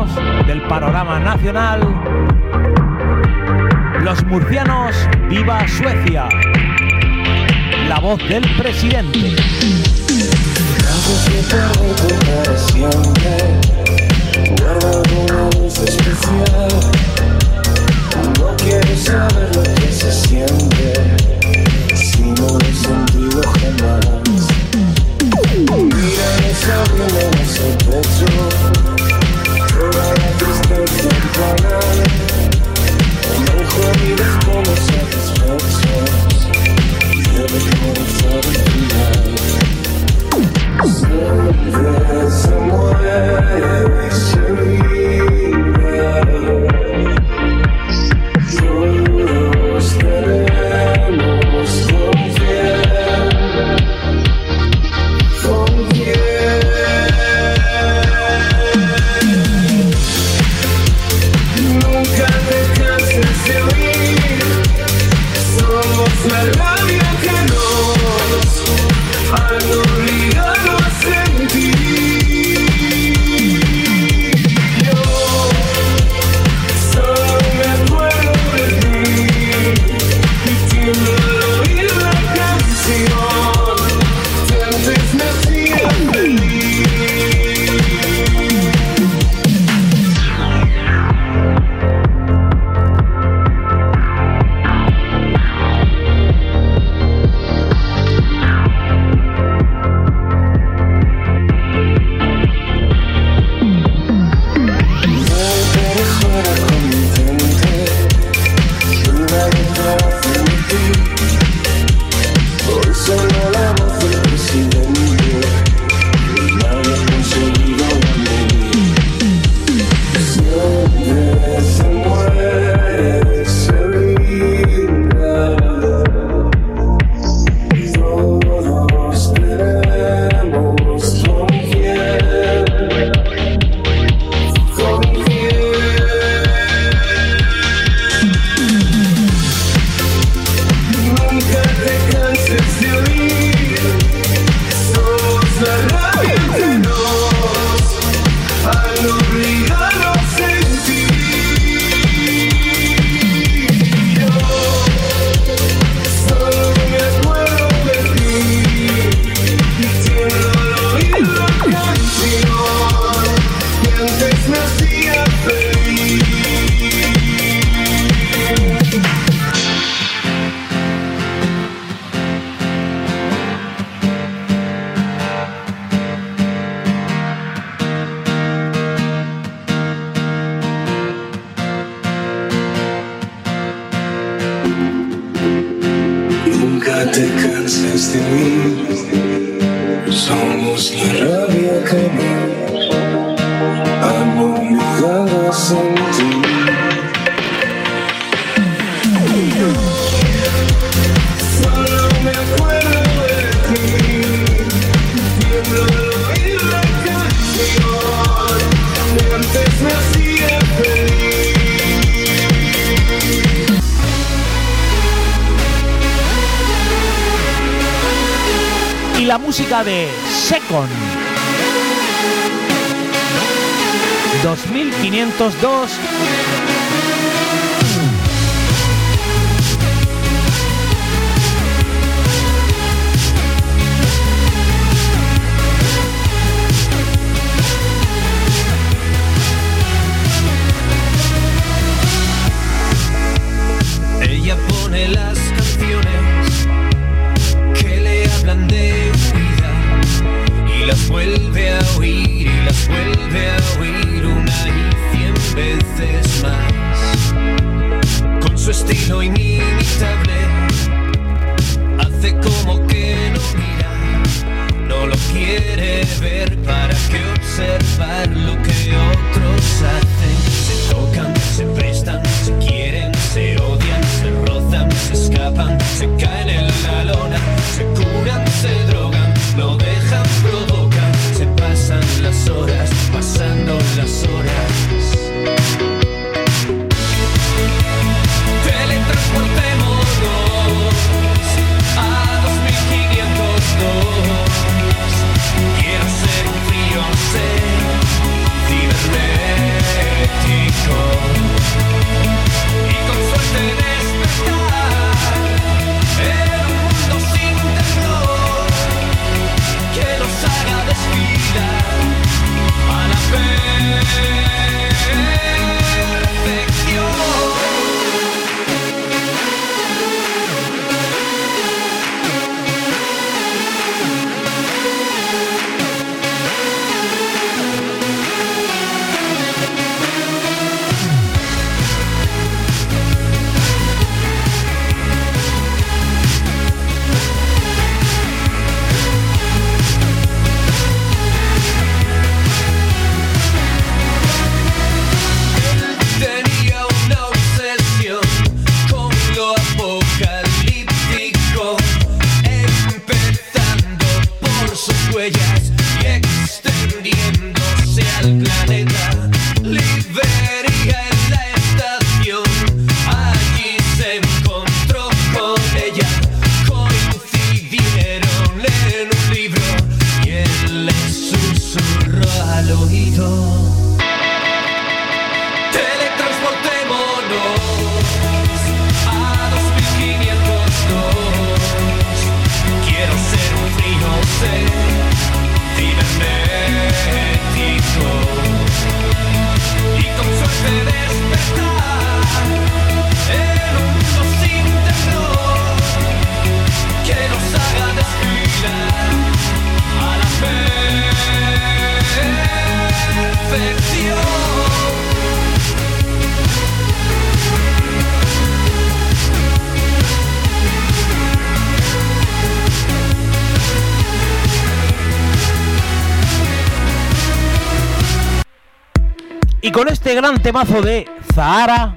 temazo de Zahara.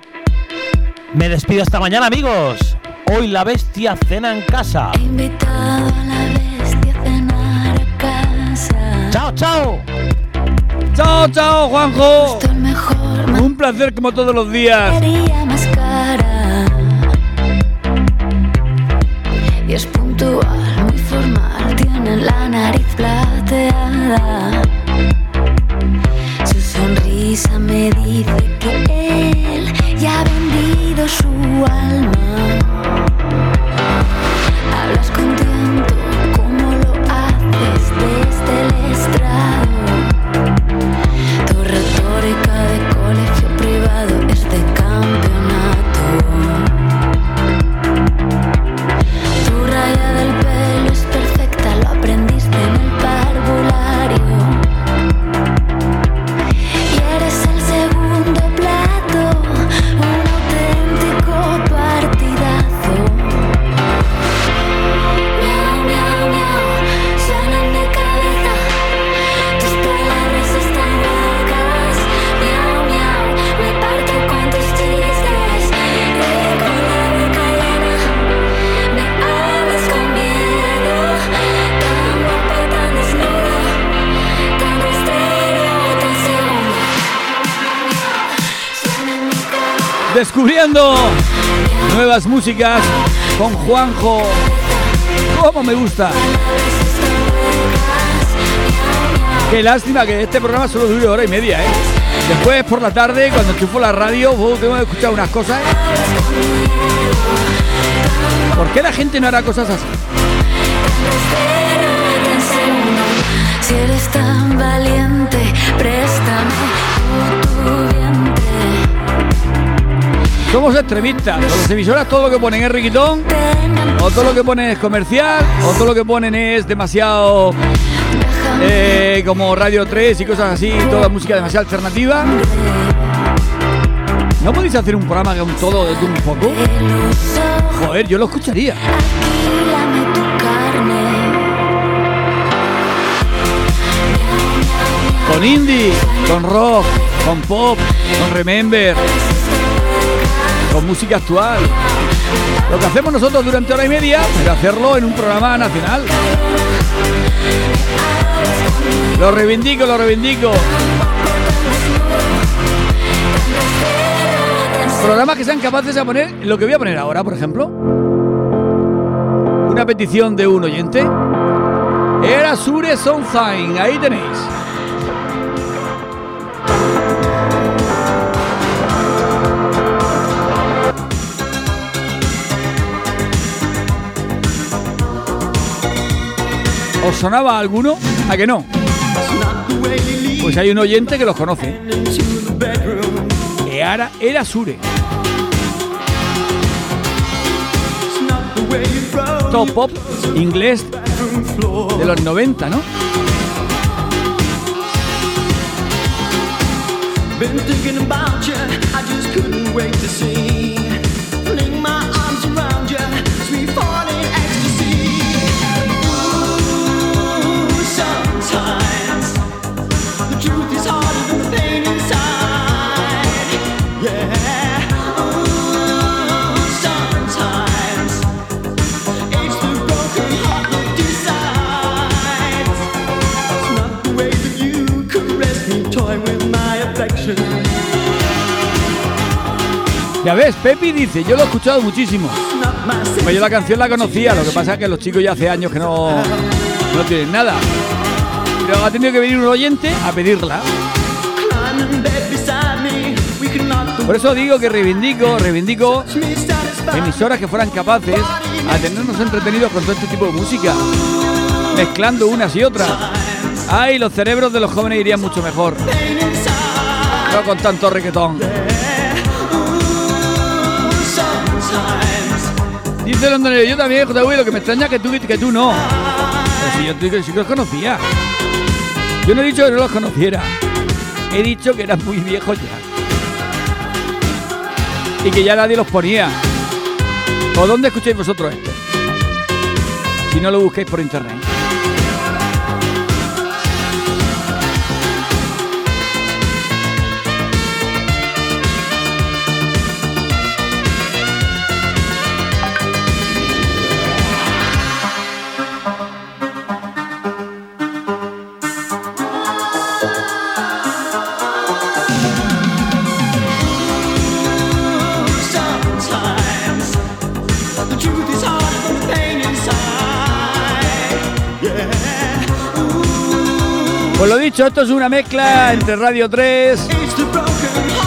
Me despido hasta mañana, amigos. Hoy la bestia cena en casa. He invitado a la bestia a cenar a casa. Chao, chao. Chao, chao, Juanjo. Mejor, Un placer como todos los días. Más cara. Y es puntual, muy formal, tiene la nariz plateada. me dice que él ya ha vendido su alma. descubriendo nuevas músicas con Juanjo. ¡Cómo me gusta! Qué lástima que este programa solo dure hora y media, ¿eh? Después por la tarde, cuando enchufo la radio, tengo que escuchar unas cosas. ¿eh? ¿Por qué la gente no hará cosas así? somos extremistas. Con las emisoras todo lo que ponen es riquitón, o todo lo que ponen es comercial, o todo lo que ponen es demasiado eh, como Radio 3 y cosas así, toda música demasiado alternativa. ¿No podéis hacer un programa que un todo de un poco? Joder, yo lo escucharía. Con indie, con rock, con pop, con remember con música actual. Lo que hacemos nosotros durante hora y media, pero hacerlo en un programa nacional. Lo reivindico, lo reivindico. Programas que sean capaces de poner lo que voy a poner ahora, por ejemplo. Una petición de un oyente. Era Sure Sunshine, ahí tenéis. ¿Os sonaba alguno? ¿A que no? Pues hay un oyente que los conoce. Era, era Sure. Top pop inglés de los 90, ¿no? Been thinking about you, I just couldn't wait to see. Ya ves, Pepi dice, yo lo he escuchado muchísimo. Pues yo la canción la conocía, lo que pasa es que los chicos ya hace años que no, no tienen nada. Pero ha tenido que venir un oyente a pedirla. Por eso digo que reivindico, reivindico emisoras que fueran capaces a tenernos entretenidos con todo este tipo de música, mezclando unas y otras. Ay, los cerebros de los jóvenes irían mucho mejor. No con tanto reggaetón. Dice Londonero, yo también, JW, lo que me extraña que tú, que tú no. Si yo te que los conocía. Yo no he dicho que no los conociera. He dicho que eran muy viejos ya. Y que ya nadie los ponía. ¿O dónde escucháis vosotros esto? Si no lo busquéis por internet. Dicho, esto es una mezcla entre Radio 3,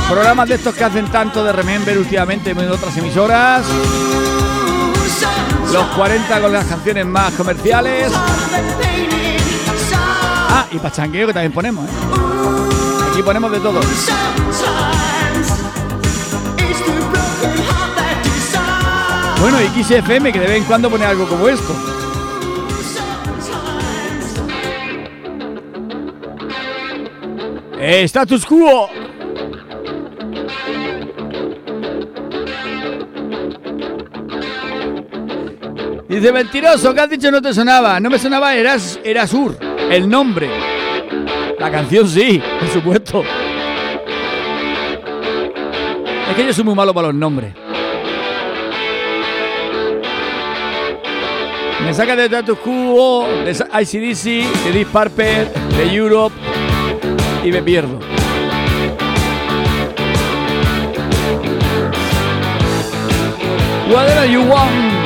programas de estos que hacen tanto de Remember últimamente en otras emisoras, los 40 con las canciones más comerciales. Ah, y pachangueo que también ponemos, ¿eh? Aquí ponemos de todo. Bueno, y XFM que de vez en cuando pone algo como esto. Eh, Status quo. Dice, mentiroso, ¿qué has dicho no te sonaba? No me sonaba, eras, era Sur, el nombre. La canción sí, por supuesto. Es que yo soy muy malo para los nombres. Me saca de Status Quo, de ICDC, de Deep de Europe y me pierdo. Whatever you want.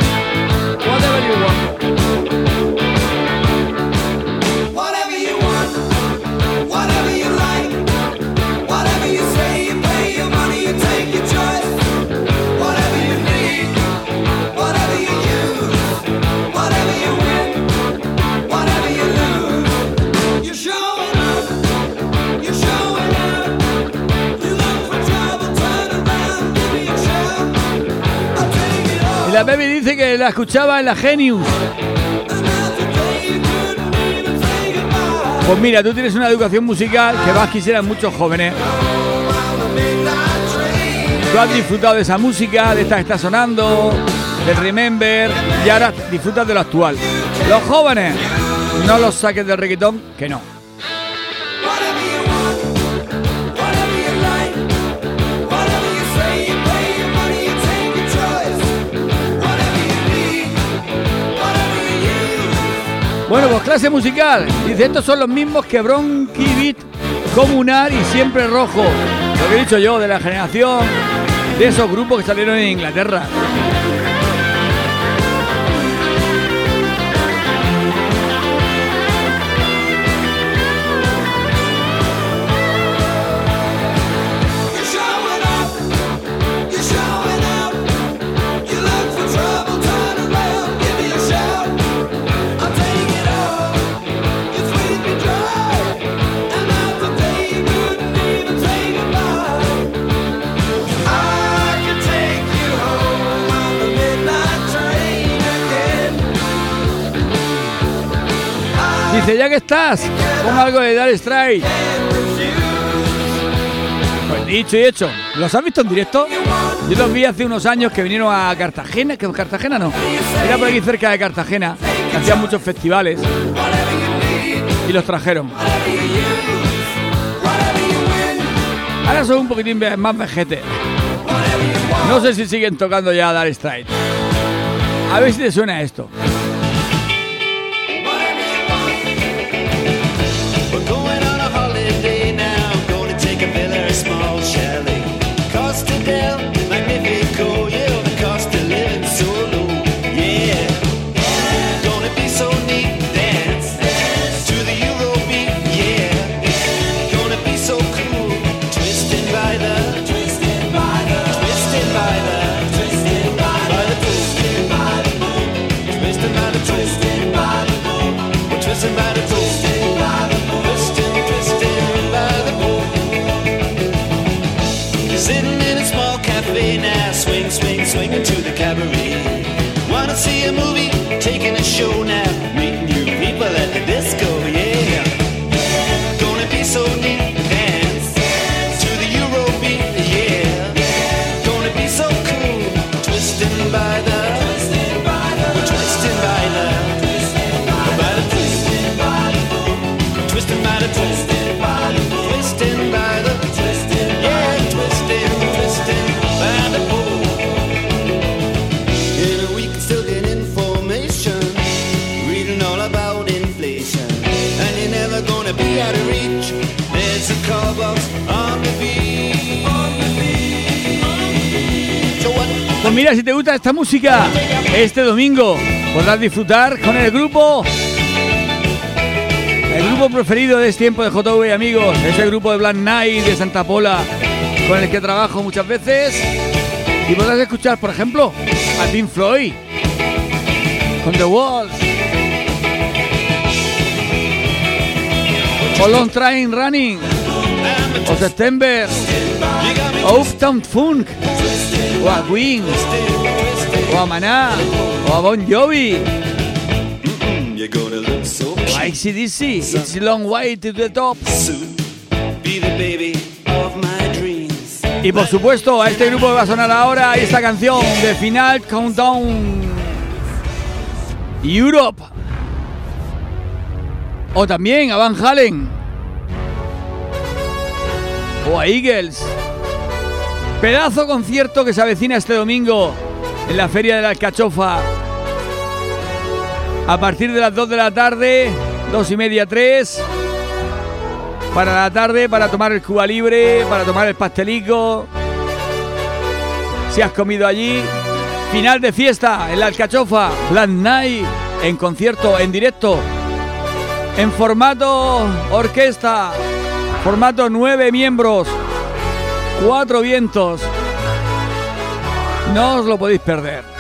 La escuchaba en la Genius. Pues mira, tú tienes una educación musical que más quisieran muchos jóvenes. Tú has disfrutado de esa música, de esta que está sonando, del Remember, y ahora disfrutas de lo actual. Los jóvenes, no los saques del reggaetón, que no. Bueno, pues clase musical. Dice, estos son los mismos que Bronchi Beat, Comunal y Siempre Rojo. Lo que he dicho yo, de la generación de esos grupos que salieron en Inglaterra. Dice, ya que estás, pon algo de Dar Strike. Pues dicho y hecho. ¿Los has visto en directo? Yo los vi hace unos años que vinieron a Cartagena, que Cartagena no. Era por aquí cerca de Cartagena, hacían muchos festivales. Y los trajeron. Ahora son un poquitín más vejete. No sé si siguen tocando ya Dar Strike. A ver si te suena esto. Swing, swing, swinging to the cabaret. Wanna see a movie? Taking a show now, mira, si te gusta esta música, este domingo podrás disfrutar con el grupo. El grupo preferido de este tiempo de JV, amigos. Es el grupo de Black Knight de Santa Pola, con el que trabajo muchas veces. Y podrás escuchar, por ejemplo, a Pink Floyd con The Walls. O Long Train Running. O September. O Uptown Funk. O a Queen. O a Maná. O a Bon Jovi. O a ACDC. It's long way to the top. Y por supuesto, a este grupo que va a sonar ahora esta canción de Final Countdown Europe. O también a Van Halen. O a Eagles. Pedazo concierto que se avecina este domingo en la Feria de la Alcachofa. A partir de las 2 de la tarde, 2 y media, 3. Para la tarde, para tomar el Cuba Libre, para tomar el pastelico. Si has comido allí. Final de fiesta en la Alcachofa. Black Night en concierto, en directo. En formato orquesta. Formato nueve miembros. Cuatro vientos. No os lo podéis perder.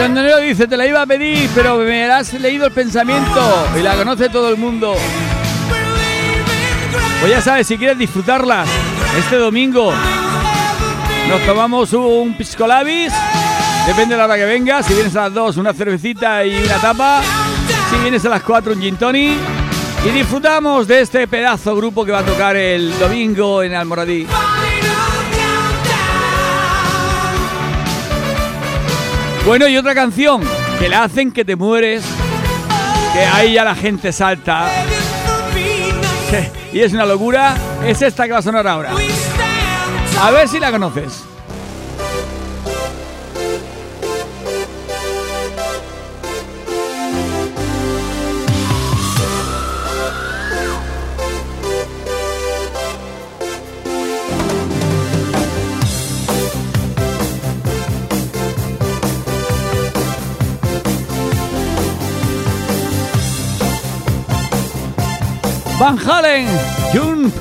Dice, te la iba a pedir, pero me has leído el pensamiento y la conoce todo el mundo. Pues ya sabes, si quieres disfrutarla este domingo, nos tomamos un pisco labis, depende de la hora que vengas, si vienes a las 2 una cervecita y una tapa, si vienes a las 4 un gin tonic y disfrutamos de este pedazo grupo que va a tocar el domingo en Almoradí. Bueno, y otra canción que la hacen que te mueres, que ahí ya la gente salta. Y es una locura, es esta que va a sonar ahora. A ver si la conoces. Van Halen, Jun,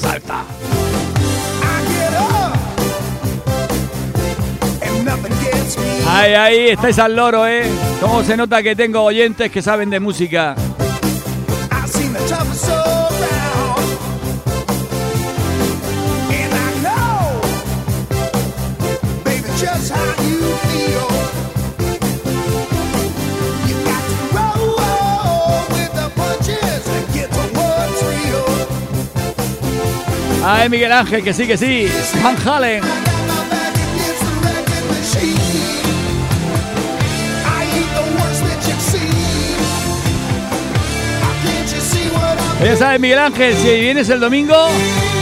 salta. Ay, ahí estáis al loro, ¿eh? ¿Cómo se nota que tengo oyentes que saben de música? Ay, Miguel Ángel, que sí, que sí. Van Halen. Ya sabes, Miguel Ángel, si vienes el domingo,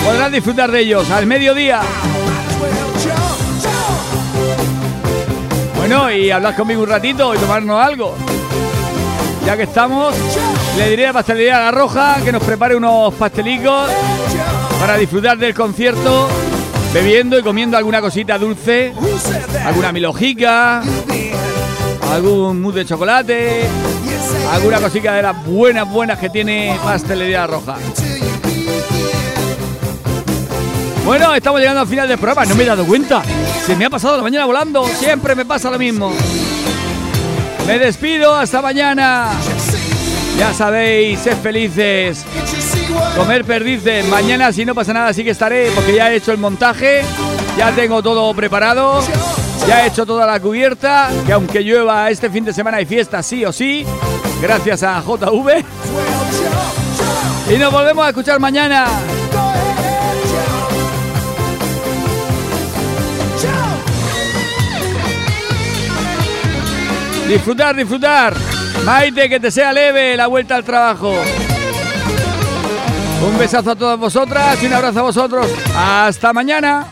podrás disfrutar de ellos al mediodía. Bueno, y hablar conmigo un ratito y tomarnos algo. Ya que estamos, le diré a Pastelería La Roja que nos prepare unos pastelicos para disfrutar del concierto, bebiendo y comiendo alguna cosita dulce, alguna milojica, algún mousse de chocolate, alguna cosita de las buenas, buenas que tiene Pastelería Roja. Bueno, estamos llegando al final del programa, no me he dado cuenta. Se me ha pasado la mañana volando, siempre me pasa lo mismo. Me despido, hasta mañana. Ya sabéis, sed felices. Comer perdices. Mañana, si no pasa nada, sí que estaré, porque ya he hecho el montaje, ya tengo todo preparado, ya he hecho toda la cubierta, que aunque llueva este fin de semana hay fiesta sí o sí, gracias a JV. Y nos volvemos a escuchar mañana. Disfrutar, disfrutar. Maite, que te sea leve la vuelta al trabajo. Un besazo a todas vosotras y un abrazo a vosotros. Hasta mañana.